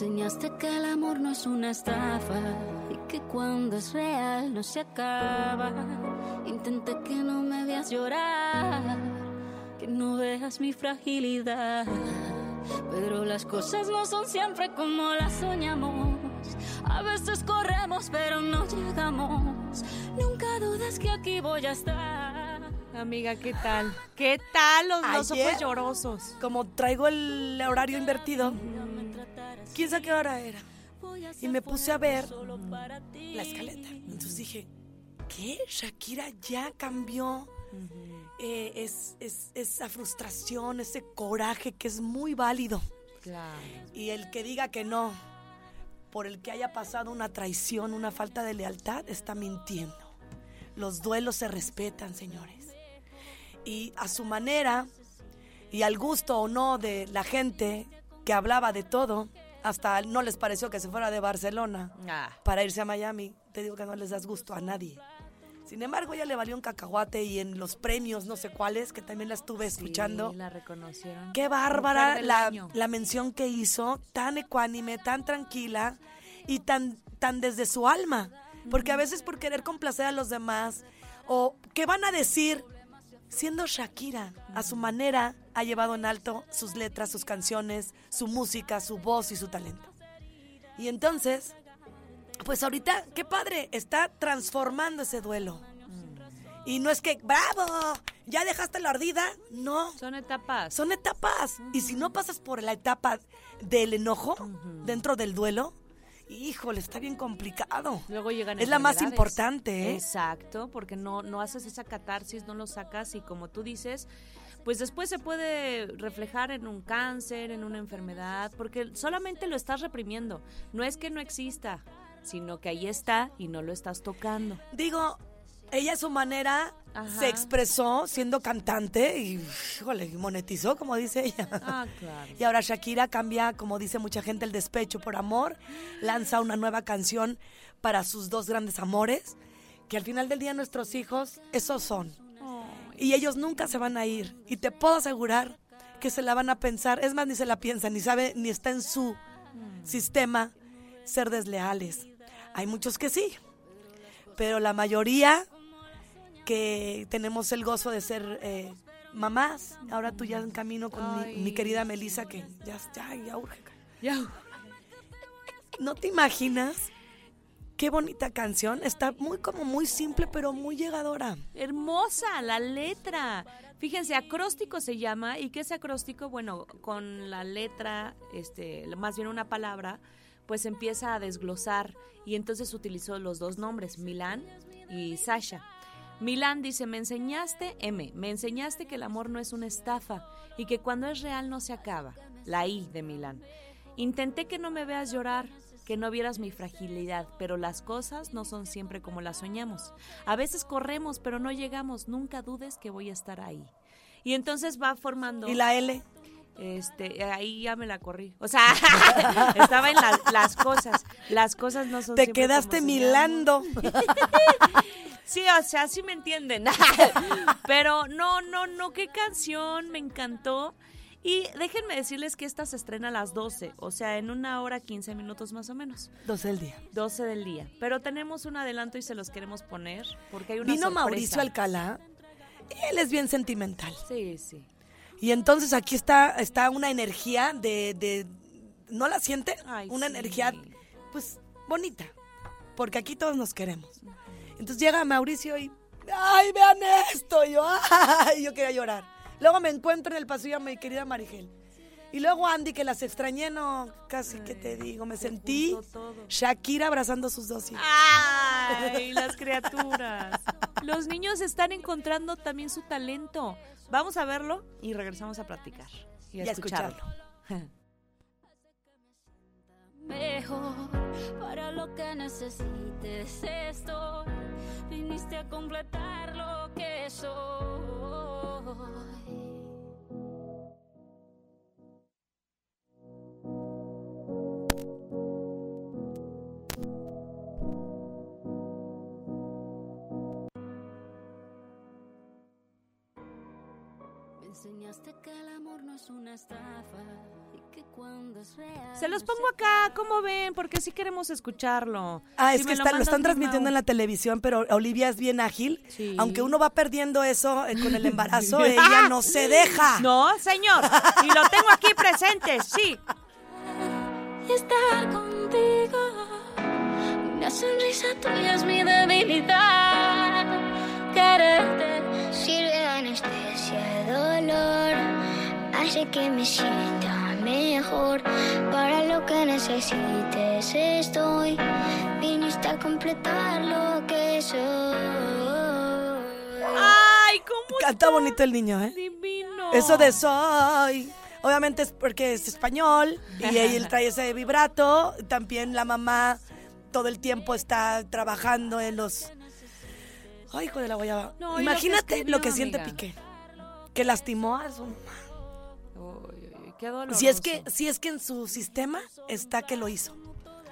Enseñaste que el amor no es una estafa y que cuando es real no se acaba. Intenté que no me veas llorar, que no veas mi fragilidad. Pero las cosas no son siempre como las soñamos. A veces corremos pero no llegamos. Nunca dudes que aquí voy a estar. Amiga, ¿qué tal? ¿Qué tal los, los Ayer- ojos llorosos? Como traigo el horario invertido, quién sabe qué hora era. Y me puse a ver la escaleta. Entonces dije, ¿qué? Shakira ya cambió. Eh, es, es- esa frustración, ese coraje que es muy válido. Claro. Y el que diga que no, por el que haya pasado una traición, una falta de lealtad, está mintiendo. Los duelos se respetan, señores. Y a su manera y al gusto o no de la gente que hablaba de todo, hasta no les pareció que se fuera de Barcelona Ah, para irse a Miami. Te digo que no les das gusto a nadie. Sin embargo, ella le valió un cacahuate y en los premios, no sé cuáles, que también la estuve escuchando. sí, la reconocieron. Qué bárbara la, la mención que hizo, tan ecuánime, tan tranquila y tan, tan desde su alma. Porque a veces por querer complacer a los demás, o qué van a decir, siendo Shakira, a su manera, ha llevado en alto sus letras, sus canciones, su música, su voz y su talento. Y entonces, pues ahorita, qué padre, está transformando ese duelo. Y no es que, bravo, ya dejaste la ardida, no. Son etapas. Son etapas. Y si no pasas por la etapa del enojo dentro del duelo, híjole, está bien complicado. Luego llegan Es la más importante, ¿eh? Exacto, porque no, no haces esa catarsis, no lo sacas y como tú dices, pues después se puede reflejar en un cáncer, en una enfermedad, porque solamente lo estás reprimiendo. No es que no exista, sino que ahí está y no lo estás tocando. Digo, ella a su manera Ajá. se expresó siendo cantante y, híjole, monetizó, como dice ella. Ah, claro. Y ahora Shakira cambia, como dice mucha gente, el despecho por amor, lanza una nueva canción para sus dos grandes amores, que al final del día nuestros hijos, esos son. Y ellos nunca se van a ir. Y te puedo asegurar que se la van a pensar, es más, ni se la piensan, ni sabe, ni está en su sistema ser desleales. Hay muchos que sí, pero la mayoría que tenemos el gozo de ser eh, mamás, ahora tú ya en camino con mi, querida Melissa, que ya, ya, ya urge. Ya. ¿No te imaginas? Qué bonita canción. Está muy como muy simple, pero muy llegadora. Hermosa la letra. Fíjense, acróstico se llama. ¿Y qué es acróstico? Bueno, con la letra, este, más bien una palabra, pues empieza a desglosar. Y entonces utilizó los dos nombres, Milán y Sasha. Milán dice, me enseñaste, M, me enseñaste que el amor no es una estafa y que cuando es real no se acaba. La I de Milán. Intenté que no me veas llorar, que no vieras mi fragilidad, pero las cosas no son siempre como las soñamos. A veces corremos, pero no llegamos. Nunca dudes que voy a estar ahí. Y entonces va formando. ¿Y la L? Este, ahí ya me la corrí. O sea, estaba en la- las cosas. Las cosas no son Te siempre quedaste como milando. Sí, o sea, sí me entienden. Pero no, no, no, qué canción, me encantó. Y déjenme decirles que esta se estrena a las 12, o sea, en una hora 15 minutos más o menos. 12 del día. 12 del día. Pero tenemos un adelanto y se los queremos poner porque hay una Vino sorpresa. Mauricio Alcalá. Él es bien sentimental. Sí, sí. Y entonces aquí está, está una energía de, de- ¿no la siente? Ay, una sí. energía, pues, bonita. Porque aquí todos nos queremos. Entonces llega Mauricio y, ¡ay, vean esto! Y yo, ¡ay! Yo quería llorar. Luego me encuentro en el pasillo a mi querida Marigel. Y luego Andy, que las extrañé, no, casi que te digo, me se sentí. Shakira abrazando a sus dos hijos. ¡Ay, las criaturas! Los niños están encontrando también su talento. Vamos a verlo y regresamos a platicar y a, Y a escucharlo. mejor para lo que necesites esto viniste a completar lo que soy enseñaste que el amor no es una estafa y que cuando es real Se los pongo acá, ¿cómo ven? Porque sí queremos escucharlo. Ah, es que está- lo, están mi transmitiendo en la televisión, pero Olivia es bien ágil. Sí. Aunque uno va perdiendo eso eh, con el embarazo, ella no se deja. No, señor. Y lo tengo aquí presente, sí. estar contigo. Una sonrisa tuya es mi debilidad. Quererte hace que me sienta mejor. Para lo que necesites estoy, viniste a completar lo que soy. Ay, cómo Canta bonito el niño, ¿eh? divino. Eso de soy. Obviamente es porque es español y él trae ese vibrato. También la mamá todo el tiempo está trabajando en los. Ay, hijo de la guayaba. No, y lo que Imagínate escribió, lo que siente amiga. Piqué. Que lastimó a su. Uy, uy, uy, qué doloroso. Si es que, si es que en su sistema está que lo hizo.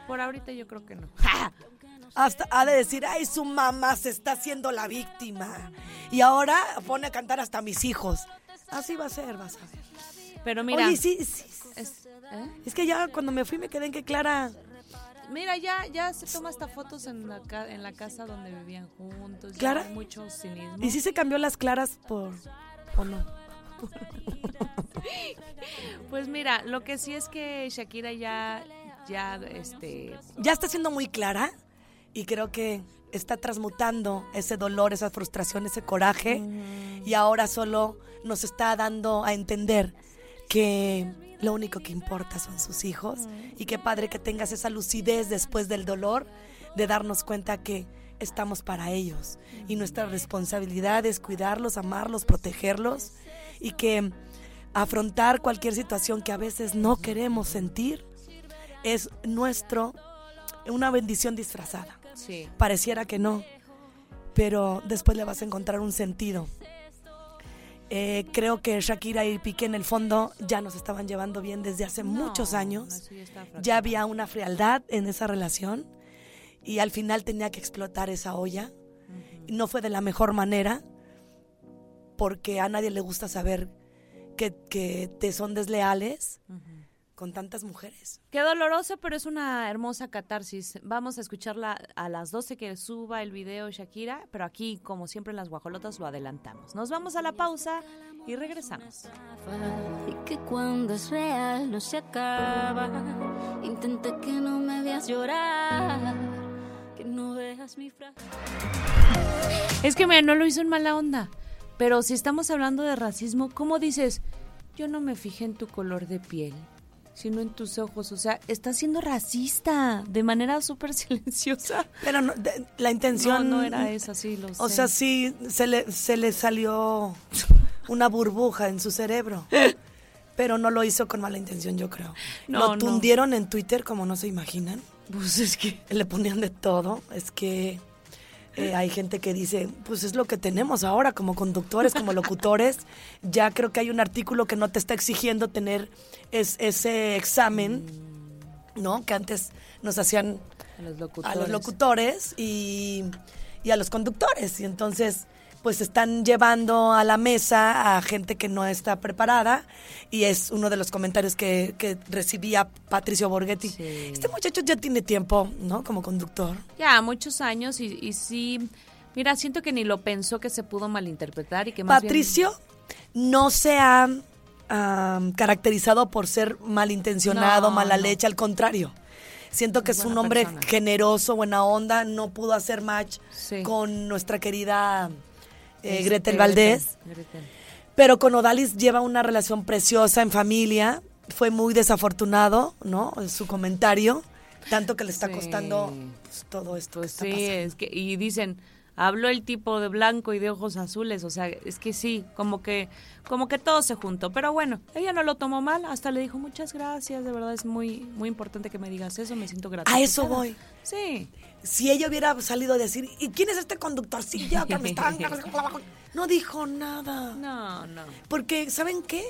Por ahorita yo creo que no. Hasta ha de decir, ay, su mamá se está haciendo la víctima. Y ahora pone a cantar hasta mis hijos. Así va a ser, vas a ver. Pero mira. Oye, sí, sí. es- ¿eh? Es que ya cuando me fui me quedé en que Clara. Mira, ya, ya se toma hasta fotos en la, en la casa donde vivían juntos. ¿Clara? mucho cinismo. ¿Y si se cambió las claras por. O no? Pues mira, lo que sí es que Shakira ya, ya, este, Ya está siendo muy clara y creo que está transmutando ese dolor, esa frustración, ese coraje. Y ahora solo nos está dando a entender que lo único que importa son sus hijos. Y qué padre que tengas esa lucidez después del dolor de darnos cuenta que estamos para ellos. Y nuestra responsabilidad es cuidarlos, amarlos, protegerlos y que afrontar cualquier situación que a veces no queremos sentir es nuestro una bendición disfrazada. Sí. Pareciera que no, pero después le vas a encontrar un sentido. Eh, creo que Shakira y Piqué en el fondo ya nos estaban llevando bien desde hace muchos años. Ya había una frialdad en esa relación y al final tenía que explotar esa olla. Y No fue de la mejor manera porque a nadie le gusta saber que, que te son desleales con tantas mujeres. Qué doloroso, pero es una hermosa catarsis. Vamos a escucharla a las 12 que suba el video Shakira, pero aquí, como siempre en las guajolotas, lo adelantamos. Nos vamos a la pausa y regresamos. Y que cuando es real no se acaba. Que no me veas llorar. Que no veas mi frase. Es que mira, no lo hizo en mala onda, pero si estamos hablando de racismo, ¿cómo dices? Yo no me fijé en tu color de piel, sino en tus ojos. O sea, está siendo racista de manera súper silenciosa. Pero no, de- la intención No, no era esa, sí, lo O sé. sea, sí, se le, se le salió una burbuja en su cerebro. Pero no lo hizo con mala intención, yo creo. No, lo no. tundieron en Twitter como no se imaginan. Pues es que... Le ponían de todo. Es que eh, hay gente que dice, pues es lo que tenemos ahora como conductores, como locutores. Ya creo que hay un artículo que no te está exigiendo tener es- ese examen, ¿no? Que antes nos hacían A los locutores. a los locutores y, y a los conductores. Y entonces, pues están llevando a la mesa a gente que no está preparada. Y es uno de los comentarios que, que recibía Patricio Borghetti. Sí. Este muchacho ya tiene tiempo, ¿no? Como conductor. Ya, muchos años y, y sí... Mira, siento que ni lo pensó que se pudo malinterpretar y que más bien- Patricio no se ha am, caracterizado por ser malintencionado, No, mala no. leche, al contrario. Siento que es, un hombre persona. generoso, buena onda, no pudo hacer match Sí. con nuestra querida eh, Este, Gretel Valdés. Gretel. Pero con Odalis lleva una relación preciosa en familia. Fue muy desafortunado, ¿no? En su comentario. Tanto que le está Sí. costando pues, todo esto Pues que sí, es que, y dicen, habló el tipo de blanco y de ojos azules, o sea, es que sí, como que, como que todo se juntó, pero bueno, ella no lo tomó mal, hasta le dijo muchas gracias, de verdad es muy, muy importante que me digas eso, me siento gratificada. A eso voy. Sí, Si ella hubiera salido a decir, ¿y quién es este conductorcillo que me está... No dijo nada. no, no, Porque, ¿saben qué?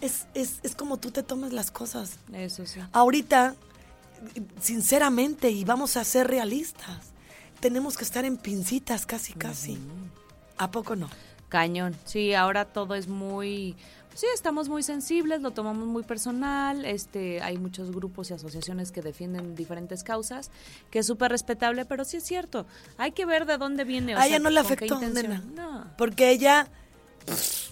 Es, es, es como tú te tomes las cosas. eso sí. Ahorita, sinceramente, y vamos a ser realistas, tenemos que estar en pincitas casi, casi. ¿A poco no? Cañón. Sí, ahora todo es muy sí, estamos muy sensibles, lo tomamos muy personal, este hay muchos grupos y asociaciones que defienden diferentes causas, que es súper respetable, pero sí es cierto, hay que ver de dónde viene, o A sea, ella no le afectó, nena. No. Porque ella pff,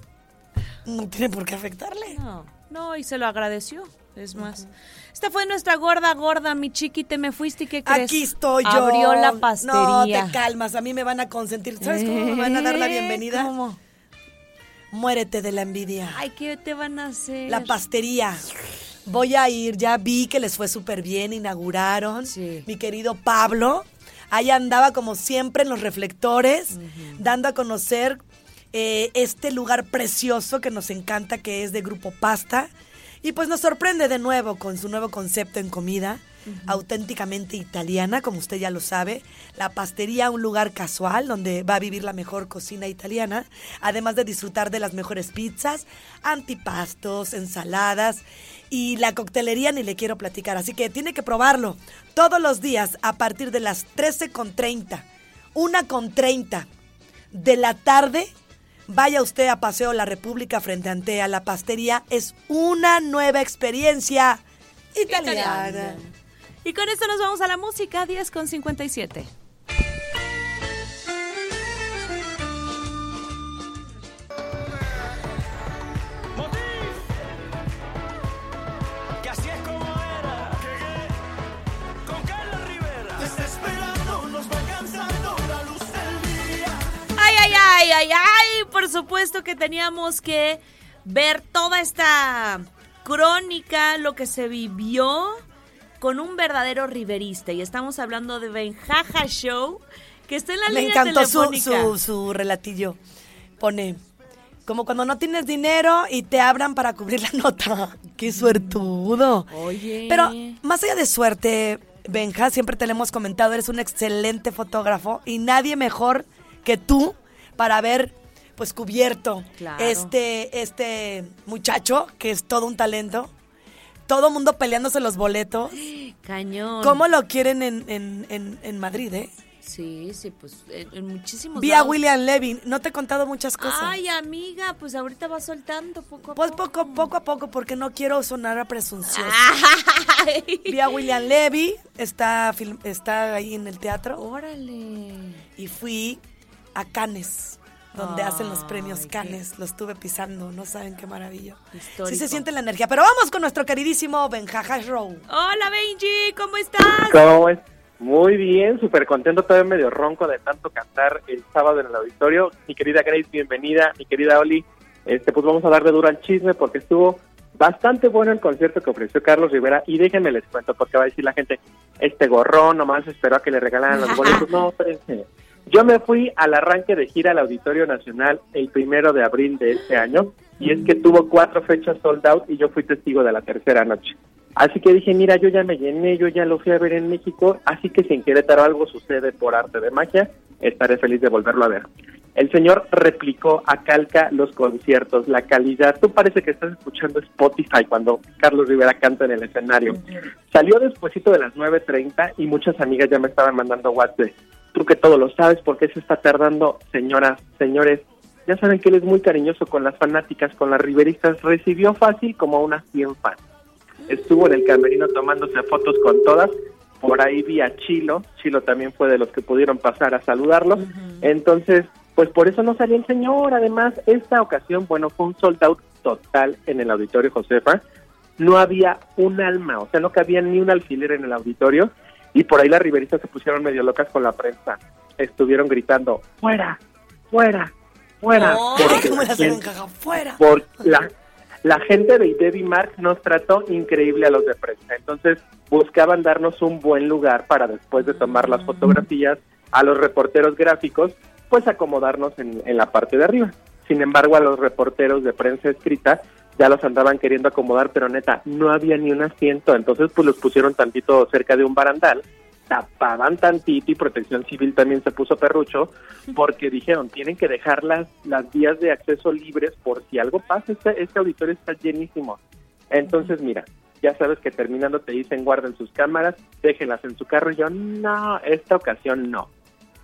no tiene por qué afectarle. No, no, y se lo agradeció. Es más, esta fue nuestra gorda, gorda, mi chiqui, te me fuiste y ¿qué crees? Aquí estoy yo. Abrió la No, pastería. te calmas. A mí me van a consentir. ¿Sabes cómo me van a dar la Eh, bienvenida? ¿Cómo? Muérete de la envidia. Ay, ¿qué te van a hacer? La pastería. Voy a ir, ya vi que les fue súper bien, inauguraron. Sí. Mi querido Pablo, ahí andaba como siempre en los reflectores, dando a conocer eh, este lugar precioso que nos encanta, que es de Grupo Pasta. Y pues nos sorprende de nuevo con su nuevo concepto en comida, auténticamente italiana, como usted ya lo sabe. La pastería, un lugar casual donde va a vivir la mejor cocina italiana, además de disfrutar de las mejores pizzas, antipastos, ensaladas y la coctelería ni le quiero platicar. Así que tiene que probarlo todos los días a partir de las 13.30, 1.30 de la tarde. Vaya usted a Paseo La República frente a Antea. La pastería es una nueva experiencia italiana. Italiana. Y con esto nos vamos a la música, 10 con 57. Que así es como era. Con Carlos Rivera. Desesperando nos va cansando la luz del día. Ay, ay, ay, ay, ay. Por supuesto que teníamos que ver toda esta crónica, lo que se vivió con un verdadero riverista. Y estamos hablando de Benjaja Show, que está en la Me línea encantó su, telefónica. su, su relatillo. Pone, Como cuando no tienes dinero y te abran para cubrir la nota. ¡Qué suertudo! Oye. Pero más allá de suerte, Benja, siempre te lo hemos comentado, eres un excelente fotógrafo y nadie mejor que tú para haber pues cubierto Claro. este, este muchacho que es todo un talento. Todo mundo peleándose los boletos. Cañón. ¿Cómo lo quieren en, en, en, en Madrid, eh? Sí, sí, pues en, muchísimos Vi a. William Levin. No te he contado muchas cosas. Ay, amiga, pues ahorita va soltando poco a Pues poco. poco, poco a poco, porque no quiero sonar a presunciosa. Ay. Vi a William Levy, está, film- está ahí en el teatro. Órale. Y fui a Cannes, donde hacen los premios Ay, qué- Cannes. Lo estuve pisando, no saben qué maravilla. Histórico. Sí se siente la energía. Pero vamos con nuestro queridísimo Benjaja Row. Hola, Benji, ¿cómo estás? ¿Cómo es? Muy bien, súper contento, todavía medio ronco de tanto cantar el sábado en el auditorio. Mi querida Grace, bienvenida. Mi querida Oli, este, pues vamos a darle duro al chisme porque estuvo bastante bueno el concierto que ofreció Carlos Rivera. Y déjenme les cuento porque va a decir la gente, este gorrón nomás esperó a que le regalaran los boletos. No, espérense. Yo me fui al arranque de gira al Auditorio Nacional el primero de abril de este año y es que tuvo cuatro fechas sold out y yo fui testigo de la tercera noche. Así que dije, mira, yo ya me llené, yo ya lo fui a ver en México, así que si en Querétaro algo sucede por arte de magia, estaré feliz de volverlo a ver. El señor replicó a calca los conciertos, la calidad. Tú parece que estás escuchando Spotify cuando Carlos Rivera canta en el escenario. Salió despuesito de las 9.30 y muchas amigas ya me estaban mandando WhatsApp. Tú que todo lo sabes, ¿por qué se está tardando? Señoras, señores, ya saben que él es muy cariñoso con las fanáticas, con las riveristas. Recibió fácil como a unas 100 fans. Estuvo en el camerino tomándose fotos con todas. Por ahí vi a Chilo. Chilo también fue de los que pudieron pasar a saludarlo. Entonces, pues por eso no salió el señor. Además, esta ocasión, bueno, fue un sold out total en el auditorio Josefa. No había un alma, o sea, no cabía ni un alfiler en el auditorio. Y por ahí las riveristas se pusieron medio locas con la prensa. Estuvieron gritando, fuera, fuera, fuera. Ay, Porque ¿Cómo la gente-? ¡Fuera! por la, la gente de Debbie Mark nos trató increíble a los de prensa. Entonces buscaban darnos un buen lugar para después de tomar las fotografías a los reporteros gráficos, pues acomodarnos en, en la parte de arriba. Sin embargo, a los reporteros de prensa escrita ya los andaban queriendo acomodar, pero neta, no había ni un asiento. Entonces, pues los pusieron tantito cerca de un barandal, tapaban tantito y Protección Civil también se puso perrucho, porque dijeron, tienen que dejar las, las vías de acceso libres por si algo pasa. Este, este auditorio está llenísimo. Entonces, mira, ya sabes que terminando te dicen guarden sus cámaras, déjenlas en su carro. Y yo, no, esta ocasión no.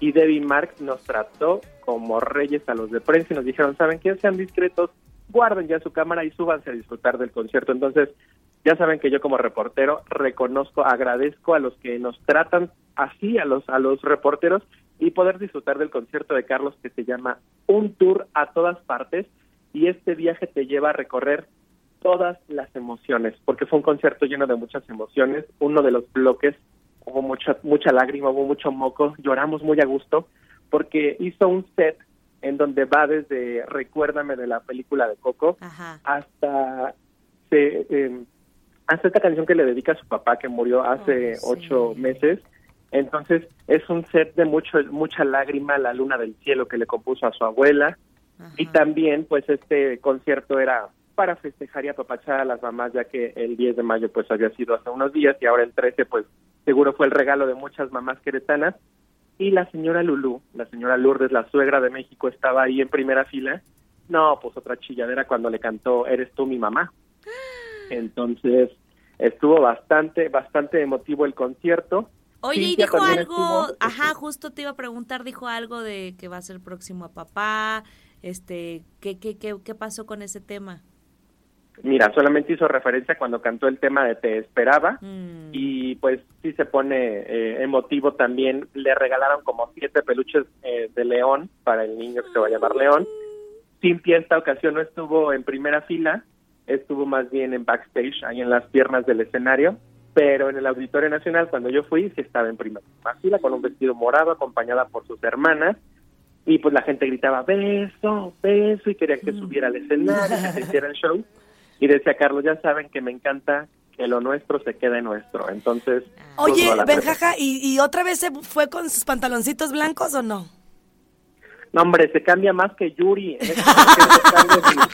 Y Debbie Mark nos trató como reyes a los de prensa y nos dijeron, ¿saben qué? Sean discretos, guarden ya su cámara y súbanse a disfrutar del concierto. Entonces, ya saben que yo como reportero reconozco, agradezco a los que nos tratan así, a los, a los reporteros, y poder disfrutar del concierto de Carlos que se llama Un Tour a todas partes. Y este viaje te lleva a recorrer todas las emociones, porque fue un concierto lleno de muchas emociones. Uno de los bloques hubo mucha, mucha lágrima, hubo mucho moco, lloramos muy a gusto, porque hizo un set en donde va desde Recuérdame de la película de Coco Ajá. hasta se, eh, hasta esta canción que le dedica a su papá que murió hace sí. ocho meses. Entonces es un set de mucho mucha lágrima, la luna del cielo que le compuso a su abuela y también pues este concierto era para festejar y apapachar a las mamás ya que el 10 de mayo pues había sido hace unos días y ahora el 13 pues seguro fue el regalo de muchas mamás queretanas y la señora Lulú, la señora Lourdes, la suegra de México estaba ahí en primera fila. No, pues otra chilladera cuando le cantó Eres tú mi mamá. Entonces estuvo bastante bastante emotivo el concierto. Oye, y dijo algo, estuvo, ajá, este, justo te iba a preguntar, dijo algo de que va a ser próximo a papá, este, ¿qué, qué, qué, qué pasó con ese tema? Mira, solamente hizo referencia cuando cantó el tema de Te esperaba Mm. y pues sí se pone eh, emotivo también. Le regalaron como siete peluches eh, de león para el niño que se va a llamar León. Cintia esta ocasión no estuvo en primera fila, estuvo más bien en backstage, ahí en las piernas del escenario, pero en el Auditorio Nacional cuando yo fui sí estaba en primera fila con un vestido morado acompañada por sus hermanas y pues la gente gritaba beso, beso y quería que subiera al escenario, que se hiciera el show y decía Carlos, ya saben que me encanta que lo nuestro se quede nuestro, entonces... Oye, pues, Benjaja, ¿y, ¿y otra vez se fue con sus pantaloncitos blancos o no? No, hombre, se cambia más que Yuri. Este momento, Carlos,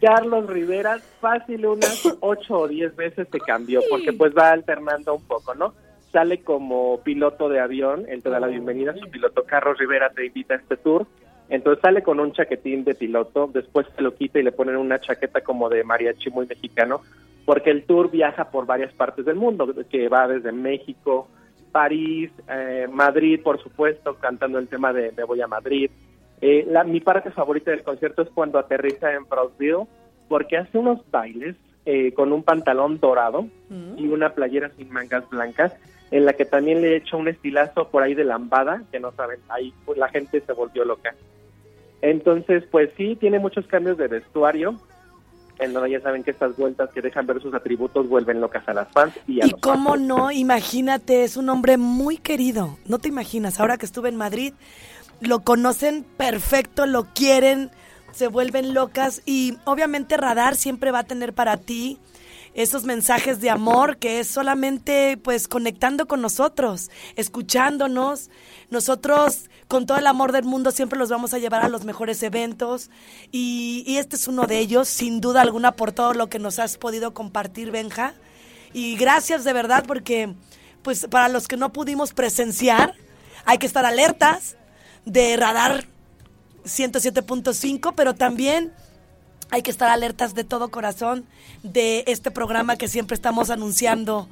Carlos Rivera, fácil unas ocho o diez veces se cambió, porque pues va alternando un poco, ¿no? Sale como piloto de avión, él te da la bienvenida, su piloto Carlos Rivera te invita a este tour, entonces sale con un chaquetín de piloto, después se lo quita y le ponen una chaqueta como de mariachi muy mexicano, porque el tour viaja por varias partes del mundo, que va desde México, París, eh, Madrid, por supuesto, cantando el tema de Me voy a Madrid. Eh, la, mi parte favorita del concierto es cuando aterriza en Brownsville, porque hace unos bailes eh, con un pantalón dorado y una playera sin mangas blancas, en la que también le echa un estilazo por ahí de lambada, que no saben, ahí pues, la gente se volvió loca. Entonces, pues sí, tiene muchos cambios de vestuario, en donde ya saben que estas vueltas que dejan ver sus atributos vuelven locas a las fans y a Y los cómo fans. no, imagínate, es un hombre muy querido. No te imaginas, ahora que estuve en Madrid, lo conocen perfecto, lo quieren, se vuelven locas y obviamente Radar siempre va a tener para ti esos mensajes de amor que es solamente pues conectando con nosotros, escuchándonos. Nosotros con todo el amor del mundo siempre los vamos a llevar a los mejores eventos y, y este es uno de ellos, sin duda alguna por todo lo que nos has podido compartir, Benja. Y gracias de verdad porque pues para los que no pudimos presenciar, hay que estar alertas de radar 107.5, pero también hay que estar alertas de todo corazón de este programa que siempre estamos anunciando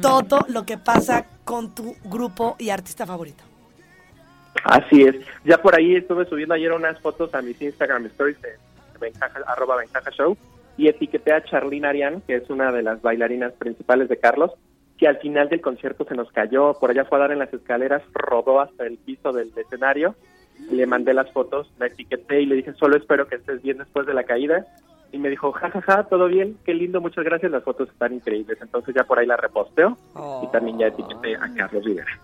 todo lo que pasa con tu grupo y artista favorito. Así es. Ya por ahí estuve subiendo ayer unas fotos a mis Instagram stories de Benjaja, arroba Benjaja Show y etiqueté a Charlene Arián, que es una de las bailarinas principales de Carlos, que al final del concierto se nos cayó, por allá fue a dar en las escaleras, rodó hasta el piso del escenario, le mandé las fotos, la etiqueté y le dije, solo espero que estés bien después de la caída. Y me dijo, jajaja, todo bien, qué lindo, muchas gracias, las fotos están increíbles. Entonces ya por ahí la reposteo y también ya etiqueté a Carlos Rivera.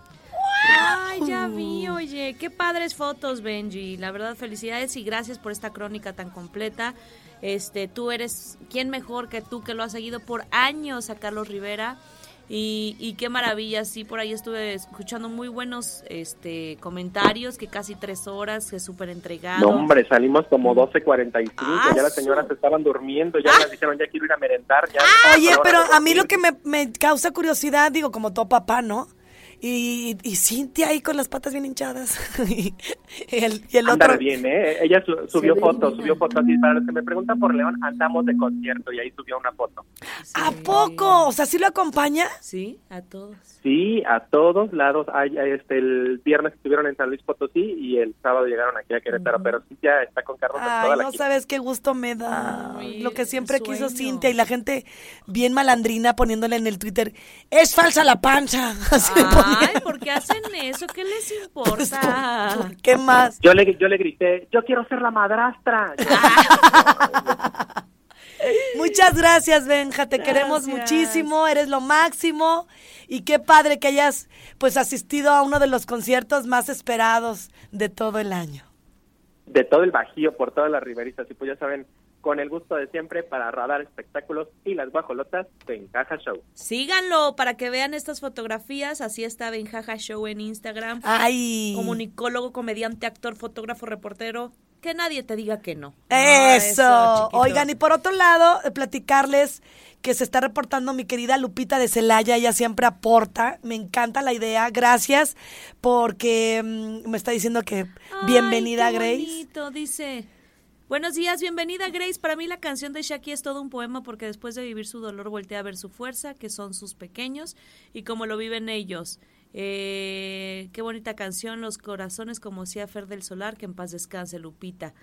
Ay, ya vi, oye, qué padres fotos, Benji. La verdad, felicidades y gracias por esta crónica tan completa. Este, tú eres, ¿quién mejor que tú que lo has seguido por años a Carlos Rivera? Y, y qué maravilla, sí, por ahí estuve escuchando muy buenos este, comentarios, que casi tres horas, que súper entregado. No, hombre, salimos como 12.45, Ah, ya las señoras estaban durmiendo, ya me dijeron, ya quiero ir a merendar. Ya Oye, Ahora pero a mí lo que me, me causa curiosidad, digo, como todo papá, ¿no? Y, y Cintia ahí con las patas bien hinchadas. y el, y el otro. bien, ¿eh? Ella su- subió fotos, subió fotos. Y para los que me preguntan por León, andamos de concierto y ahí subió una foto. ¿A poco? O sea, ¿sí lo acompaña? Sí, a todos. Sí, a todos lados. Hay, este, el viernes estuvieron en San Luis Potosí y el sábado llegaron aquí a Querétaro, pero Cintia está con Carlos Ay, toda la no sabes qué gusto me da. Ay, lo que siempre quiso. Cintia y la gente bien malandrina poniéndole en el Twitter, es falsa la pancha. Así le Ay. ¿por qué hacen eso? ¿Qué les Pues, importa? ¿por ¿Qué más? Yo le, yo le grité, yo quiero ser la madrastra. Muchas gracias, Benja, te queremos muchísimo, eres lo máximo y qué padre que hayas pues asistido a uno de los conciertos más esperados de todo el año. de todo el Bajío, por todas las riberitas. Y pues ya saben, con el gusto de siempre para radar espectáculos y las guajolotas de Encaja Show. Síganlo para que vean estas fotografías. Así está Benjaja Show en Instagram. Ay. Comunicólogo, comediante, actor, fotógrafo, reportero. Que nadie te diga que no. Eso. Ah. Oigan, y por otro lado, eh, platicarles que se está reportando mi querida Lupita de Celaya, ella siempre aporta, me encanta la idea, gracias, porque mm, me está diciendo que Ay, bienvenida qué Grace. bonito, dice. Buenos días, bienvenida Grace. Para mí la canción de Shaki es todo un poema porque después de vivir su dolor voltea a ver su fuerza, que son sus pequeños, y cómo lo viven ellos. Eh, qué bonita canción, Los Corazones, como decía Fer del Solar, que en paz descanse Lupita.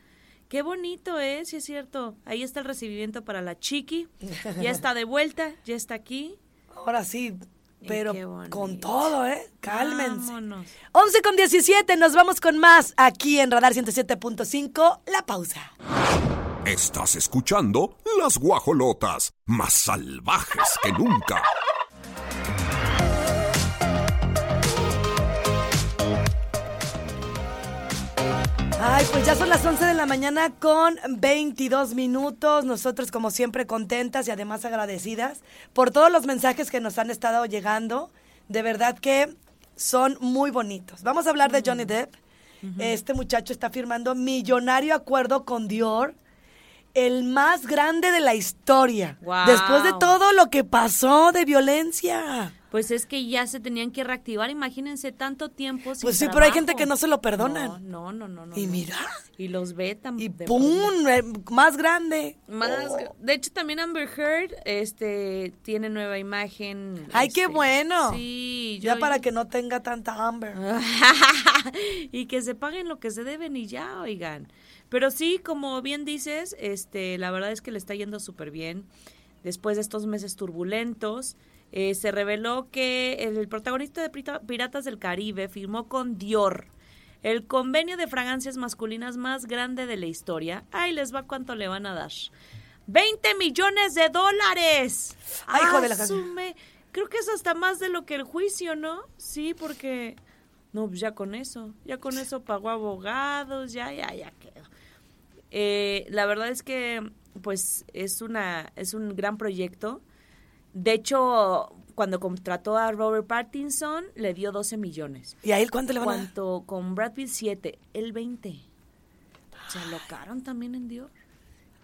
Qué bonito, ¿eh? Sí es cierto. Ahí está el recibimiento para la chiqui. Ya está de vuelta, ya está aquí. Ahora sí, pero con todo, ¿eh? Cálmense. Vámonos. 11 con 17, nos vamos con más aquí en Radar 107.5, la pausa. Estás escuchando Las Guajolotas, más salvajes que nunca. Ay, pues ya son las 11 de la mañana con 22 minutos. Nosotros, como siempre, contentas y además agradecidas por todos los mensajes que nos han estado llegando. De verdad que son muy bonitos. Vamos a hablar de Johnny Depp, este muchacho está firmando millonario acuerdo con Dior, el más grande de la historia. Después de todo lo que pasó de violencia. Pues es que ya se tenían que reactivar, imagínense tanto tiempo sin Pues sí, pero hay gente que no se lo perdonan. No, no, no, no. Y mira. Y los vetan. Y de ¡pum! eh, más grande. Más- Oh. De hecho, también Amber Heard este, tiene nueva imagen. ¡Ay, qué este, bueno! Sí, Ya yo- para que no tenga tanta Amber. y que se paguen lo que se deben y ya, oigan. Pero sí, como bien dices, este, la verdad es que le está yendo súper bien. Después de estos meses turbulentos, eh, se reveló que el protagonista de Piratas del Caribe firmó con Dior el convenio de fragancias masculinas más grande de la historia. Ahí les va cuánto le van a dar. 20 millones de dólares. Ay, hijo de la Asume. Creo que es hasta más de lo que el juicio, ¿no? Sí, porque no, pues ya con eso, ya con eso pagó abogados, ya, ya, ya. Eh, la verdad es que, pues, es una, es un gran proyecto. De hecho, cuando contrató a Robert Pattinson, le dio 12 millones. ¿Y a él cuánto le van a dar? Cuanto con Brad Pitt 7, el 20. Se alocaron también en Dior.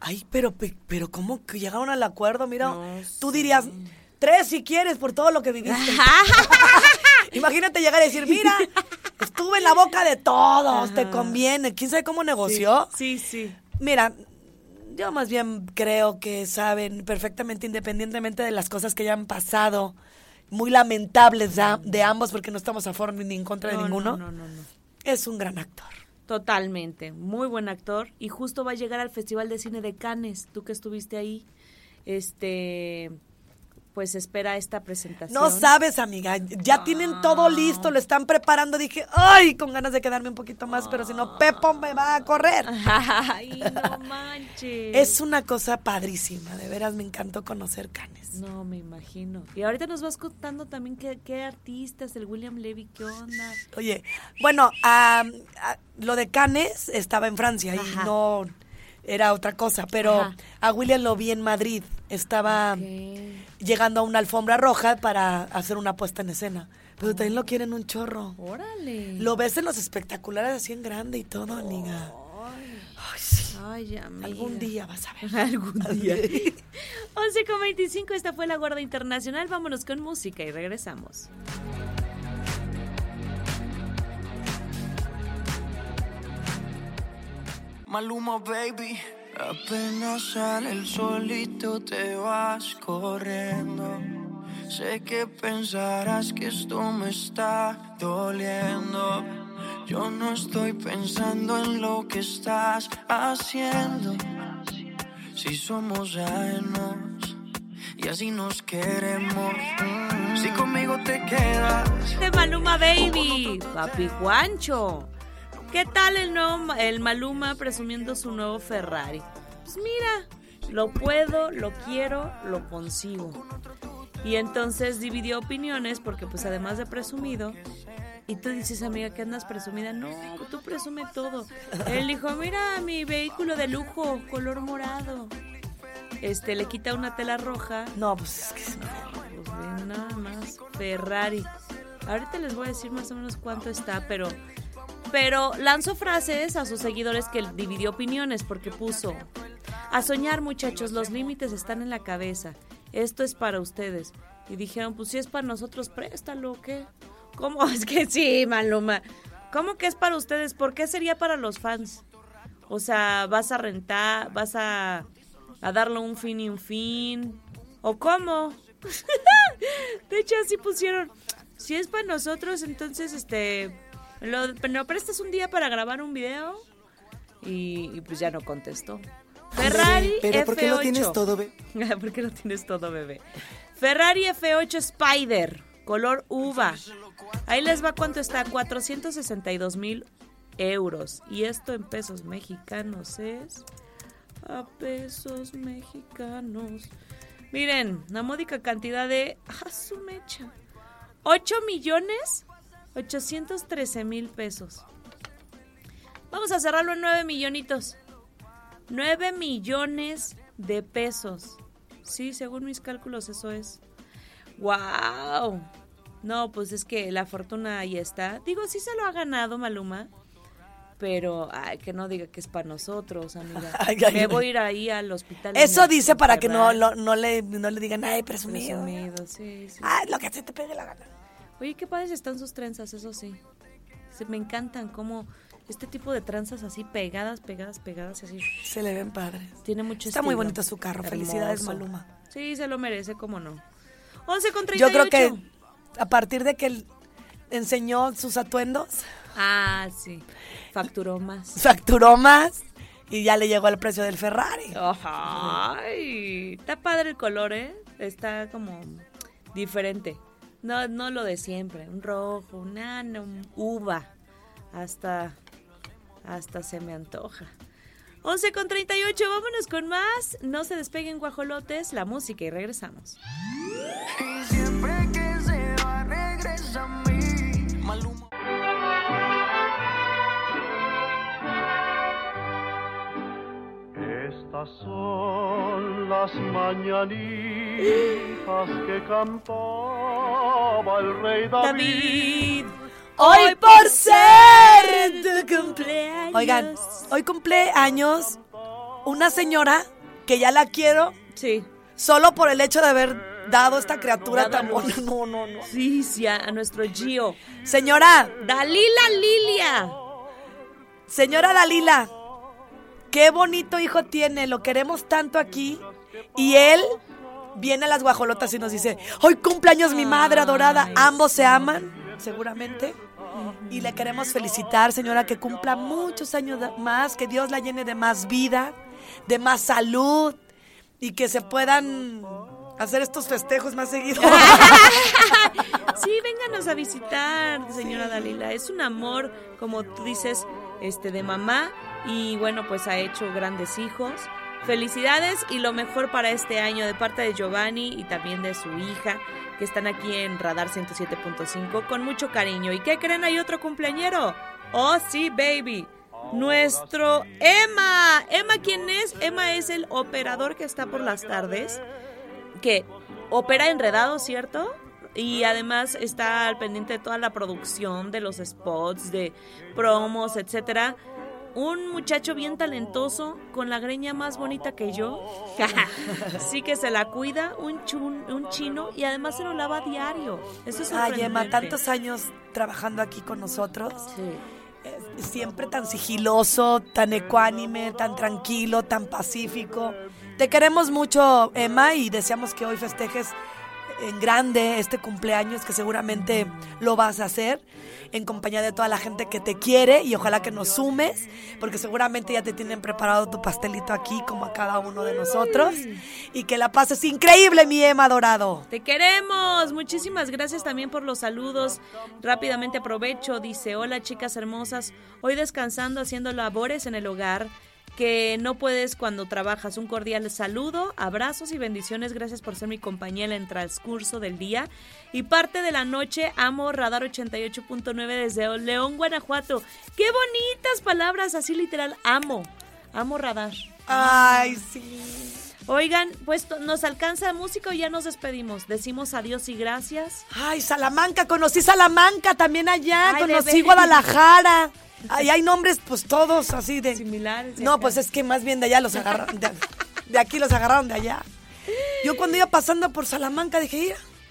Ay, pero, pe- pero ¿cómo que llegaron al acuerdo? Mira, No tú sé. dirías, tres si quieres por todo lo que viviste. Imagínate llegar y decir, mira, estuve en la boca de todos, te conviene. ¿Quién sabe cómo negoció? Sí, sí. Mira, yo más bien creo que saben perfectamente, independientemente de las cosas que hayan pasado, muy lamentables de, de ambos, porque no estamos a favor ni en contra de No, no, ninguno. no, no, no. Es un gran actor. Totalmente, muy buen actor y justo va a llegar al Festival de Cine de Cannes, tú que estuviste ahí, este, pues espera esta presentación. No sabes, amiga, ya tienen todo listo, lo están preparando. Dije, ay, con ganas de quedarme un poquito más, pero si no, Pepo me va a correr. Ay, no manches. Es una cosa padrísima, de veras me encantó conocer Canes. No, me imagino. Y ahorita nos vas contando también qué, qué artistas, el William Levy, qué onda. Oye, bueno, a- lo de Canes estaba en Francia y no era otra cosa, pero Ajá. a William lo vi en Madrid. Estaba llegando a una alfombra roja para hacer una puesta en escena. Pero también lo quieren un chorro. Órale. Lo ves en los espectaculares así en grande y todo, amiga. Ay, Ay, sí. ay. Algún día vas a ver. Algún día. 11 con 25, esta fue la Guardia Internacional. Vámonos con música y regresamos. Maluma, baby. Apenas sale el solito te vas corriendo. Sé que pensarás que esto me está doliendo. Yo no estoy pensando en lo que estás haciendo. Si somos ajenos y así nos queremos. Si conmigo te quedas. De Maluma Baby, Papi Juancho. ¿Qué tal el nuevo el Maluma presumiendo su nuevo Ferrari? Pues mira, lo puedo, lo quiero, lo consigo. Y entonces dividió opiniones porque pues además de presumido, y tú dices, amiga, que andas presumida. No, tú presume todo. Él dijo, mira mi vehículo de lujo, color morado. Este, le quita una tela roja. No, pues es que es- Pues nada más. Ferrari. Ahorita les voy a decir más o menos cuánto está, pero. Pero lanzó frases a sus seguidores que dividió opiniones porque puso. A soñar, muchachos, los límites están en la cabeza. Esto es para ustedes. Y dijeron, pues si es para nosotros, préstalo, ¿o ¿qué? ¿Cómo? Es que sí, Maluma. ¿Cómo que es para ustedes? ¿Por qué sería para los fans? O sea, vas a rentar, vas a, a darle un fin y un fin. ¿O cómo? De hecho, así pusieron. Si es para nosotros, entonces, este, lo, lo prestas un día para grabar un video. Y, y pues ya no contestó. Ferrari Pero ¿por qué lo F8. tienes todo, ve? ¿Por qué lo tienes todo, bebé? Ferrari F8 Spider, color uva. Ahí les va cuánto está, 462 mil euros. Y esto en pesos mexicanos es... A pesos mexicanos. Miren, una módica cantidad de... ¡A su mecha! 8 millones 813 mil pesos. Vamos a cerrarlo en 9 millonitos. 9 millones de pesos. Sí, según mis cálculos eso es. ¡Wow! No, pues es que la fortuna ahí está. Digo, sí se lo ha ganado Maluma. Pero ay, que no diga que es para nosotros, amiga. Ay, ay, Me voy a ir ahí al hospital. Eso dice para que no, no, le, no le digan, ay, presumido. Presumido, sí, sí. Ay, lo que se te pegue la gana. Oye, qué padres están sus trenzas, eso sí. Se, me encantan como este tipo de trenzas así pegadas, pegadas, pegadas así. Se le ven padres. Tiene mucho Está muy bonito su carro. Felicidades. Maluma. Sí, se lo merece, cómo no. 11 con 38. Yo creo que a partir de que él enseñó sus atuendos, Ah, sí. Facturó más. facturó más y ya le llegó al precio del Ferrari. Ay, está padre el color, ¿eh? Está como diferente. No, no lo de siempre. Un rojo, un nano, un uva. Hasta, hasta se me antoja. 11 con 38, vámonos con más. No se despeguen guajolotes, la música y regresamos. Y siempre que se va regresa Estas son las mañanitas que cantaba el rey David. David, Hoy por ser tu cumpleaños. Oigan, hoy cumple años una señora que ya la quiero Sí. solo por el hecho de haber dado esta criatura tan buena. No, no, no. Sí, sí, a, a nuestro Gio. Señora, Dalila Lilia. señora Dalila, qué bonito hijo tiene, lo queremos tanto aquí. Y él viene a las guajolotas y nos dice, hoy cumpleaños mi madre adorada. Ambos se aman, seguramente. Y le queremos felicitar, señora, que cumpla muchos años más, que Dios la llene de más vida, de más salud y que se puedan hacer estos festejos más seguidos. Sí, vénganos a visitar, señora Dalila. Es un amor, como tú dices, este de mamá y bueno, pues ha hecho grandes hijos. Felicidades y lo mejor para este año de parte de Giovanni y también de su hija, que están aquí en Radar 107.5 con mucho cariño. ¿Y qué creen? Hay otro cumpleañero. Oh, sí, baby. Nuestro Emma. Emma, ¿quién es? Emma es el operador que está por las tardes que opera enredado, ¿cierto? Y además está al pendiente de toda la producción de los spots, de promos, etcétera. Un muchacho bien talentoso, con la greña más bonita que yo. sí que se la cuida, un, chun- un chino, y además se lo lava a diario. Eso es Ay, Emma, tantos años trabajando aquí con nosotros. Sí. Eh, Siempre tan sigiloso, tan ecuánime, tan tranquilo, tan pacífico. Te queremos mucho, Emma, y deseamos que hoy festejes en grande este cumpleaños, que seguramente lo vas a hacer en compañía de toda la gente que te quiere y ojalá que nos sumes, porque seguramente ya te tienen preparado tu pastelito aquí como a cada uno de nosotros y que la pases increíble, mi Emma Dorado. Te queremos. Muchísimas gracias también por los saludos. Rápidamente aprovecho. Dice, hola chicas hermosas. Hoy descansando haciendo labores en el hogar que no puedes cuando trabajas. Un cordial saludo, abrazos y bendiciones. Gracias por ser mi compañera en transcurso del día. Y parte de la noche amo Radar 88.9 desde León, Guanajuato. Qué bonitas palabras, así literal. Amo. Amo Radar. Ay, sí. Oigan, pues nos alcanza música o ya nos despedimos. Decimos adiós y gracias. Ay, Salamanca, conocí Salamanca también allá, Ay, conocí. Guadalajara. Ahí hay nombres, pues todos así de. Similares. de No, acá. pues es que más bien de allá los agarraron. De, de aquí los agarraron de allá. Yo cuando iba pasando por Salamanca dije,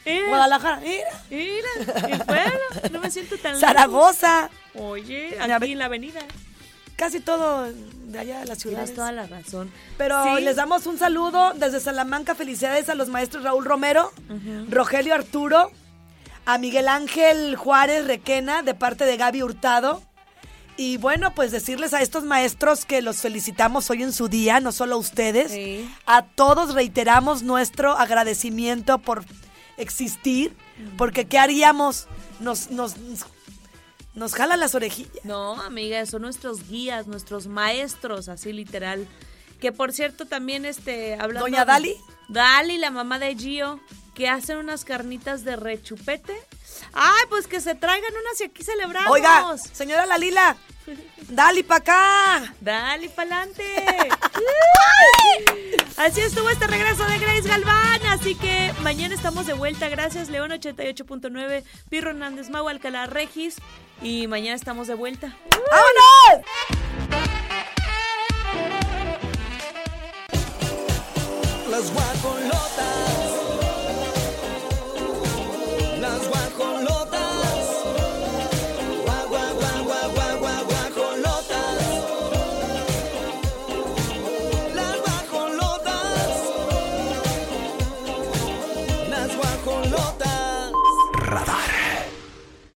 mira. Guadalajara, mira, Mira, y bueno, no me siento tan lejos. Zaragoza, Oye, aquí en la avenida. Casi todo de allá de las ciudades. Tienes toda la razón. Pero Sí. les damos un saludo desde Salamanca. Felicidades a los maestros Raúl Romero, Rogelio Arturo, a Miguel Ángel Juárez Requena de parte de Gaby Hurtado. Y bueno, pues decirles a estos maestros que los felicitamos hoy en su día, no solo a ustedes. Sí. A todos reiteramos nuestro agradecimiento por existir, porque ¿qué haríamos? Nos, nos, nos jalan las orejillas. No, amiga, son nuestros guías, nuestros maestros, así literal. Que por cierto, también este hablando Doña de- Dali. Dali, la mamá de Gio, que hacen unas carnitas de rechupete. Ay, pues que se traigan unas y aquí celebramos. Oiga, señora Lalila, Dale pa' acá. Dale pa'lante. Así estuvo este regreso de Grace Galván. Así que mañana estamos de vuelta. Gracias, León 88.9, Pirro Hernández, Mau Alcalá Regis. Y mañana estamos de vuelta. ¡Vámonos! Las guacolotas.